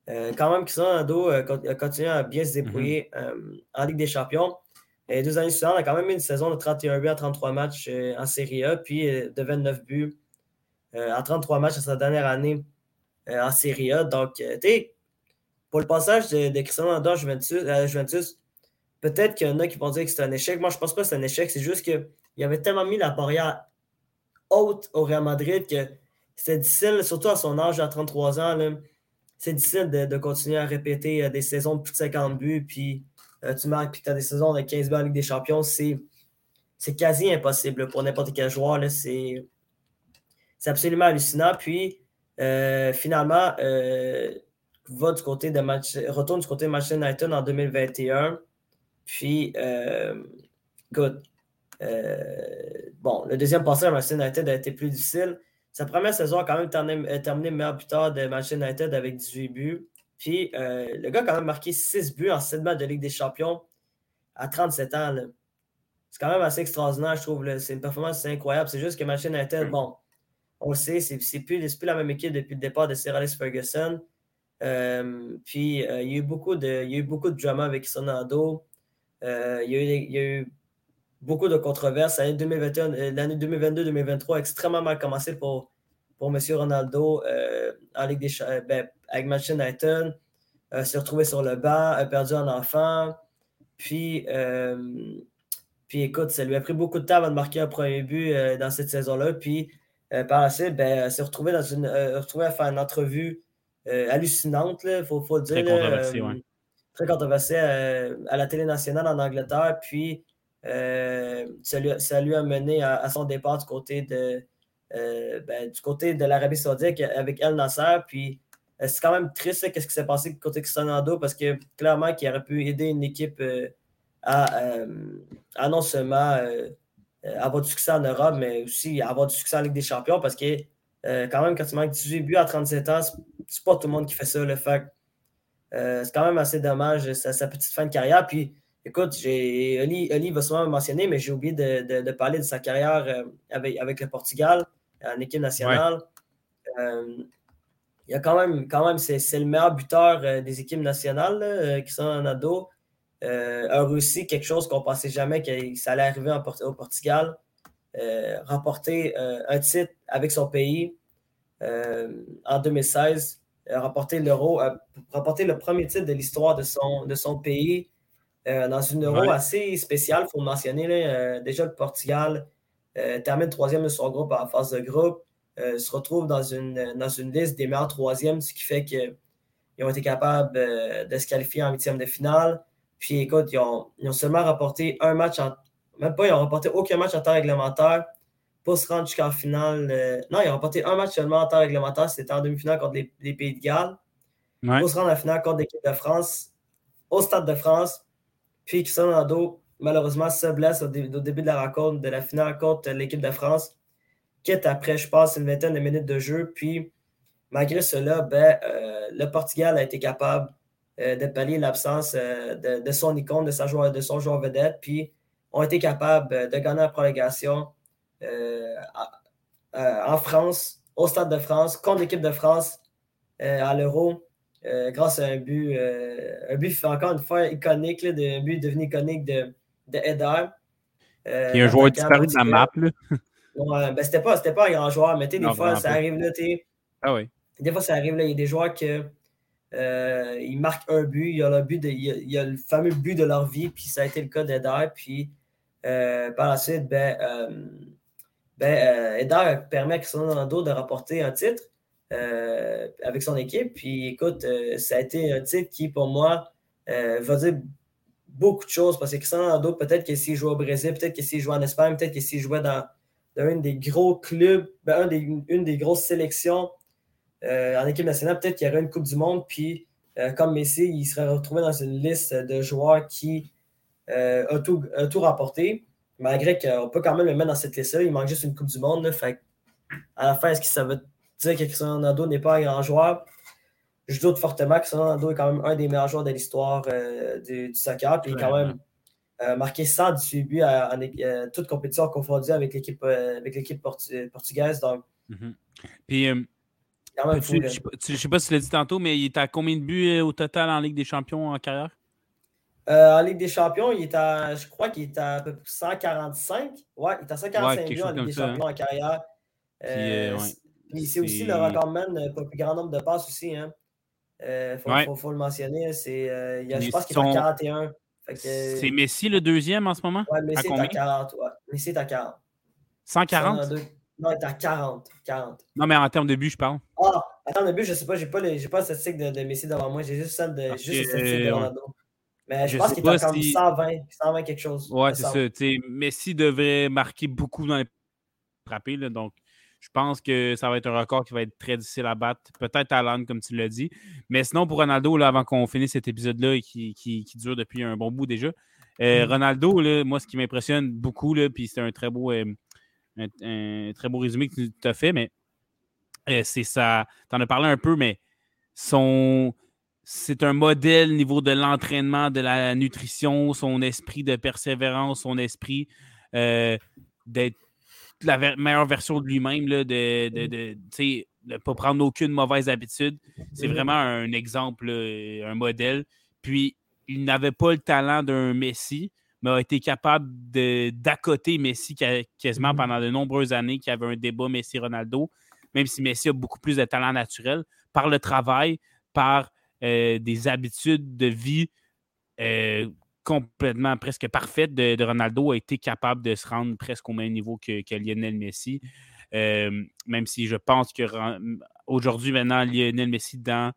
quand même, Cristiano Ronaldo a continué à bien se débrouiller mm-hmm. en Ligue des champions. Et deux années suivantes, on a quand même eu une saison de 31 buts à 33 matchs euh, en Série A, puis euh, de 29 buts euh, en 33 matchs à sa dernière année en Série A. Donc, tu pour le passage de, Cristiano Ronaldo à Juventus, peut-être qu'il y en a qui vont dire que c'est un échec. Moi, je pense pas que c'est un échec. C'est juste qu'il avait tellement mis la barrière haute au Real Madrid que c'était difficile, surtout à son âge, à 33 ans, c'est difficile de, de, continuer à répéter des saisons de plus de 50 buts, puis tu marques et tu as des saisons de 15 buts en Ligue des Champions, c'est, quasi impossible pour n'importe quel joueur. C'est, absolument hallucinant. Puis, euh, finalement, euh, va du côté de match, retourne du côté de Manchester United en 2021. Puis, good. bon, le deuxième passage à Manchester United a été plus difficile. Sa première saison a quand même terminé meilleur buteur de Manchester United avec 18 buts. Puis euh, le gars a quand même marqué 6 buts en 7 matchs de Ligue des Champions à 37 ans. C'est quand même assez extraordinaire, je trouve. C'est une performance incroyable. C'est juste que Machine United, bon, on le sait, c'est plus, plus la même équipe depuis le départ de Sir Alex Ferguson. Euh, puis euh, il, y a eu beaucoup de, il y a eu beaucoup de drama avec Sonado. il, il, y a eu beaucoup de controverses. L'année 2022-2023 a extrêmement mal commencé pour, pour M. Ronaldo en Ligue des Champions. Ben, avec Manchester United, euh, s'est retrouvé sur le banc, a perdu un enfant. Puis, euh, puis écoute, ça lui a pris beaucoup de temps avant de marquer un premier but euh, dans cette saison-là. Puis par la suite, ben, s'est retrouvé, dans une, retrouvé à faire une entrevue hallucinante, il faut, faut, le dire. Très controversée, oui. Très controversée à la télé nationale en Angleterre. Puis ça lui, ça, lui, a mené à, son départ du côté de, ben, du côté de l'Arabie Saoudite avec El Nasser. Puis euh, c'est quand même triste qu'est-ce qui s'est passé côté Cristiano Ronaldo parce que clairement qu'il aurait pu aider une équipe euh, à, euh, non seulement avoir du succès en Europe, mais aussi avoir du succès en Ligue des Champions parce que quand même, quand tu manques 18 buts à 37 ans, c'est pas tout le monde qui fait ça. Le fait c'est quand même assez dommage, sa, sa, petite fin de carrière. Puis, écoute, Oli, va souvent me mentionner, mais j'ai oublié de, parler de sa carrière avec le Portugal en équipe nationale. il y a quand même, quand même c'est le meilleur buteur des équipes nationales qui sont en ado euh, a réussi quelque chose qu'on ne pensait jamais que ça allait arriver au Portugal. Euh, remporter euh, un titre avec son pays en 2016, remporter l'euro, remporter le premier titre de l'histoire de son, de son pays dans une euro assez spéciale, il faut mentionner. déjà, le Portugal termine troisième de son groupe en phase de groupe, se retrouve dans une, dans une liste des meilleurs troisièmes, ce qui fait qu'ils ont été capables de se qualifier en huitième de finale. Puis écoute, ils ont, seulement rapporté un match en. Même pas, ils n'ont remporté aucun match en temps réglementaire pour se rendre jusqu'en finale. Euh, non, ils ont remporté un match seulement en temps réglementaire, c'était en demi-finale contre les, Pays de Galles. Pour se rendre en finale contre l'équipe de France, au Stade de France. Puis Cristiano Ronaldo, malheureusement, se blesse au, début de la rencontre de la finale contre l'équipe de France. Quitte après, je pense, une vingtaine de minutes de jeu. Puis, malgré cela, ben, euh, le Portugal a été capable euh, de pallier l'absence euh, de, son icône, de, sa de son joueur vedette, puis ont été capables de gagner la prolongation en France, au Stade de France, contre l'équipe de France à l'Euro, grâce à un but, un but encore une fois iconique, un but devenu iconique de, de Eder.
Qui est un joueur disparu de la map.
Ouais, ben c'était pas, pas un grand joueur, mais des fois, ça arrive là,
Ah oui.
Des fois, ça arrive là, il y a des joueurs que euh, ils marquent un but. Il y, a le but il, y a, le fameux but de leur vie, puis ça a été le cas d'Eder. Puis euh, par la suite, ben, euh, ben Eder permet à Cristiano Ronaldo de rapporter un titre avec son équipe. Puis écoute, ça a été un titre qui, pour moi, va dire beaucoup de choses parce que Cristiano Ronaldo, peut-être que s'il jouait au Brésil, peut-être que s'il jouait en Espagne, peut-être que s'il jouait dans, un des gros clubs, ben, une des grosses sélections euh, en équipe nationale, peut-être qu'il y aurait une Coupe du Monde, puis euh, comme Messi, il serait retrouvé dans une liste de joueurs qui euh, a, tout, tout remporté. Malgré qu'on peut quand même le mettre dans cette liste-là, il manque juste une Coupe du Monde. fait, à la fin, est-ce que ça veut dire que Cristiano Ronaldo n'est pas un grand joueur? Je doute fortement que Ronaldo est quand même un des meilleurs joueurs de l'histoire du, soccer. Puis il a quand même marqué 118 buts à, toute compétition confondue avec l'équipe avec l'équipe portugaise. Donc,
mm-hmm. Puis je ne sais pas si tu l'as dit tantôt, mais il est à combien de buts euh, au total en Ligue des Champions en carrière?
Euh, en Ligue des Champions, il est à, je crois qu'il est à, peu près 145. Ouais, il est à 145 buts en Ligue des Champions hein. en carrière. Euh, c'est aussi le recordman pour le plus grand nombre de passes aussi. Il hein. faut, le mentionner. je pense qu'il est à 41.
C'est Messi le deuxième en ce moment?
Oui, Messi est à 40. Ouais. Messi est à 40.
140?
Non, il est à 40. 40.
Non, mais en termes de but, je parle.
Ah, en termes de but, je ne sais pas, je n'ai pas, les, pas la statistique de, de, Messi devant moi. J'ai juste celle de, juste la statistique de Ronaldo. Mais je, je pense qu'il est à comme 120, 120 quelque chose.
Ouais, c'est ça. Messi devrait marquer beaucoup dans les frappés. Là, donc, je pense que ça va être un record qui va être très difficile à battre. Peut-être à l'âne, comme tu l'as dit. Mais sinon, pour Ronaldo, là, avant qu'on finisse cet épisode-là qui, qui, qui, dure depuis un bon bout déjà, euh, mm. Ronaldo, là, moi, ce qui m'impressionne beaucoup, puis c'est un très beau. Euh, un, très beau résumé que tu as fait, mais euh, c'est ça. Tu en as parlé un peu, mais son. C'est un modèle niveau de l'entraînement, de la nutrition, son esprit de persévérance, son esprit euh, d'être la meilleure version de lui-même, de, de, pas prendre aucune mauvaise habitude. C'est vraiment un exemple, un modèle. Puis, il n'avait pas le talent d'un Messi, mais a été capable d'accoter Messi quasiment mm-hmm. pendant de nombreuses années, qui avait un débat Messi-Ronaldo, même si Messi a beaucoup plus de talent naturel, par le travail, par euh, des habitudes de vie euh, complètement presque parfaites de, Ronaldo, a été capable de se rendre presque au même niveau que, Lionel Messi. Euh, même si je pense que aujourd'hui, maintenant, Lionel Messi, dans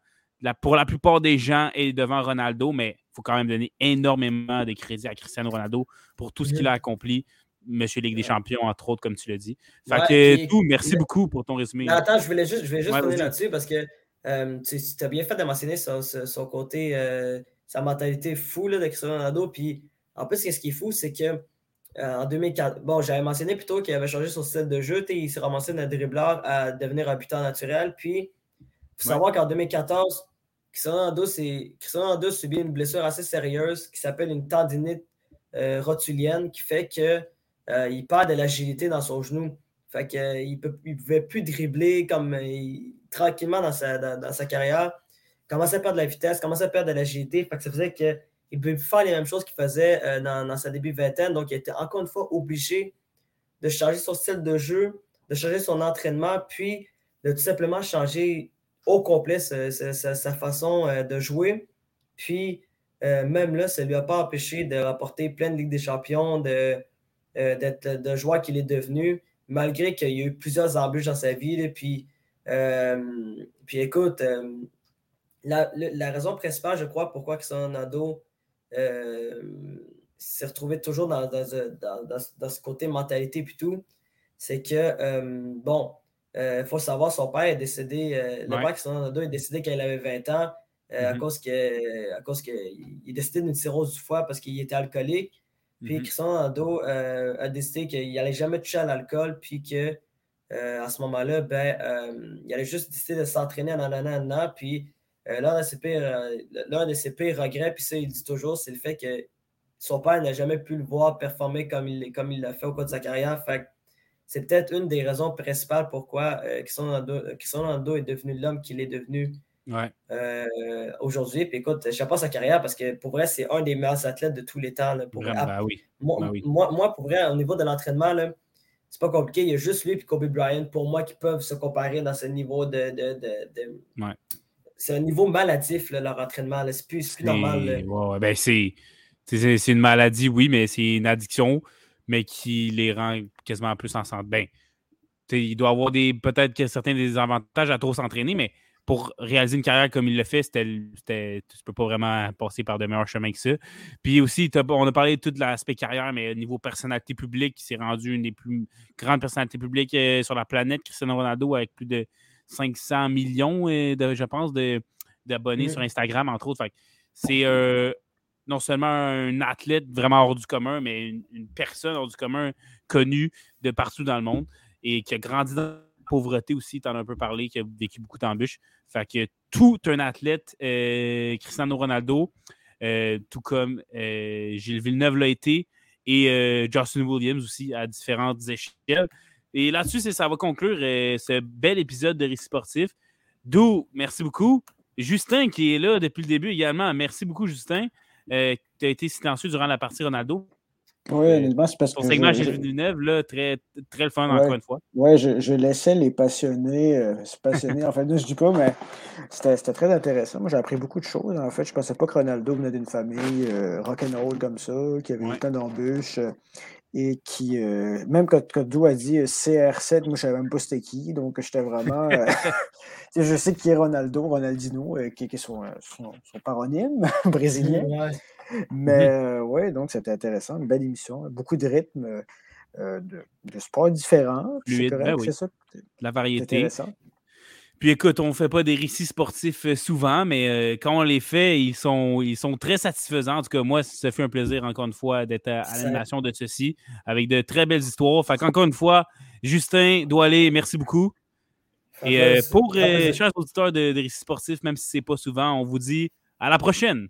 pour la plupart des gens, est devant Ronaldo, mais il faut quand même donner énormément de crédit à Cristiano Ronaldo pour tout ce qu'il a accompli. Monsieur Ligue des Champions, entre autres, comme tu l'as dit. Fait que tout, merci beaucoup pour ton résumé.
attends, je voulais juste, je voulais juste là-dessus parce que euh, tu, as bien fait de mentionner son, côté, euh, sa mentalité fou de Cristiano Ronaldo. Puis en plus, ce qui est fou, c'est que en 2004. Bon, j'avais mentionné plutôt qu'il avait changé son style de jeu. Il s'est ramassé d'un dribbleur à devenir un buteur naturel. Puis, il faut savoir qu'en 2014, Cristiano Ronaldo subit une blessure assez sérieuse qui s'appelle une tendinite rotulienne qui fait qu'il il perd de l'agilité dans son genou. Fait qu'il ne pouvait plus dribbler comme tranquillement dans sa, dans, sa carrière. Commençait à perdre de la vitesse, commençait à perdre de l'agilité. Ça faisait qu'il ne pouvait plus faire les mêmes choses qu'il faisait euh, dans, dans, sa début vingtaine. Donc, il était encore une fois obligé de changer son style de jeu, de changer son entraînement, puis de tout simplement changer au complet sa, façon euh, de jouer. Puis, euh, même là, ça ne lui a pas empêché de rapporter plein de Ligue des Champions, de, d'être le joueur qu'il est devenu malgré qu'il y a eu plusieurs embûches dans sa vie. puis, euh, puis écoute, euh, la, raison principale, je crois, pourquoi Cristiano Ronaldo euh, s'est retrouvé toujours dans, dans, ce côté mentalité et tout, c'est que, bon, il faut savoir, son père est décédé, le père Cristiano Ronaldo est décédé quand il avait 20 ans. à mm-hmm. cause que, à cause qu'il est décédé d'une cirrhose du foie parce qu'il était alcoolique. Puis mm Cristiano Ronaldo euh, a décidé qu'il n'allait jamais toucher à l'alcool, puis que euh, à ce moment-là, ben, euh, il allait juste décider de s'entraîner en en Puis l'un de, ses pires, de ses pires regrets, puis ça, il dit toujours, c'est le fait que son père n'a jamais pu le voir performer comme il comme il l'a fait au cours de sa carrière. Fait c'est peut-être une des raisons principales pourquoi Cristiano Ronaldo est devenu l'homme qu'il est devenu euh, aujourd'hui. Puis écoute, je sais pas sa carrière parce que pour vrai, c'est un des meilleurs athlètes de tous les temps. pour
ben ben
moi, moi, pour vrai, au niveau de l'entraînement, c'est pas compliqué. Il y a juste lui et Kobe Bryant, pour moi, qui peuvent se comparer dans ce niveau de. C'est un niveau maladif, leur entraînement. C'est plus, plus normal.
Ben, c'est une maladie, oui, mais c'est une addiction, mais qui les rend quasiment plus en santé. Ben, il doit avoir peut-être certains des avantages à trop s'entraîner, mais pour réaliser une carrière comme il l'a fait, c'était, tu ne peux pas vraiment passer par de meilleurs chemins que ça. Puis aussi, on a parlé de tout l'aspect carrière, mais au niveau personnalité publique, il s'est rendu une des plus grandes personnalités publiques euh, sur la planète, Cristiano Ronaldo, avec plus de 500 millions, euh, de, je pense, d'abonnés sur Instagram, entre autres. c'est euh, non seulement un athlète vraiment hors du commun, mais une, une, personne hors du commun connue de partout dans le monde et qui a grandi dans pauvreté aussi, tu en as un peu parlé, qui a vécu beaucoup d'embûches. Fait que tout un athlète, euh, Cristiano Ronaldo, euh, tout comme Gilles Villeneuve l'a été, et Justin Williams aussi à différentes échelles. Et là-dessus, ça va conclure ce bel épisode de Récit sportif. D'où, merci beaucoup. Justin, qui est là depuis le début également, merci beaucoup, Justin. tu as été silencieux durant la partie Ronaldo.
Oui, euh, honnêtement, c'est parce
que. Ton segment chez Villeneuve, là, très, très le fun, encore une fois.
Oui, je, je, laissais les passionnés euh, se passionner. en fait, je dis pas, mais c'était très intéressant. Moi, j'ai appris beaucoup de choses. En fait, je pensais pas que Ronaldo venait d'une famille euh, rock'n'roll comme ça, qui avait eu tant d'embûches. Et qui, même quand, quand Dou a dit CR7, moi je savais même pas c'était qui, donc j'étais vraiment. je sais qui est Ronaldo, Ronaldino, qui, qui, est son, son, son paronyme brésilien. Mais mmh oui, donc c'était intéressant, une belle émission, beaucoup de rythmes, de, de, sports différents.
Ben oui. La variété. Puis écoute, on ne fait pas des récits sportifs souvent, mais quand on les fait, ils sont, ils sont très satisfaisants. En tout cas, moi, ça fait un plaisir, encore une fois, d'être à, l'animation de ceci, avec de très belles histoires. Fait qu'encore une fois, Justin aller. merci beaucoup. Et pour les chers auditeurs de, de récits sportifs, même si ce n'est pas souvent, on vous dit à la prochaine.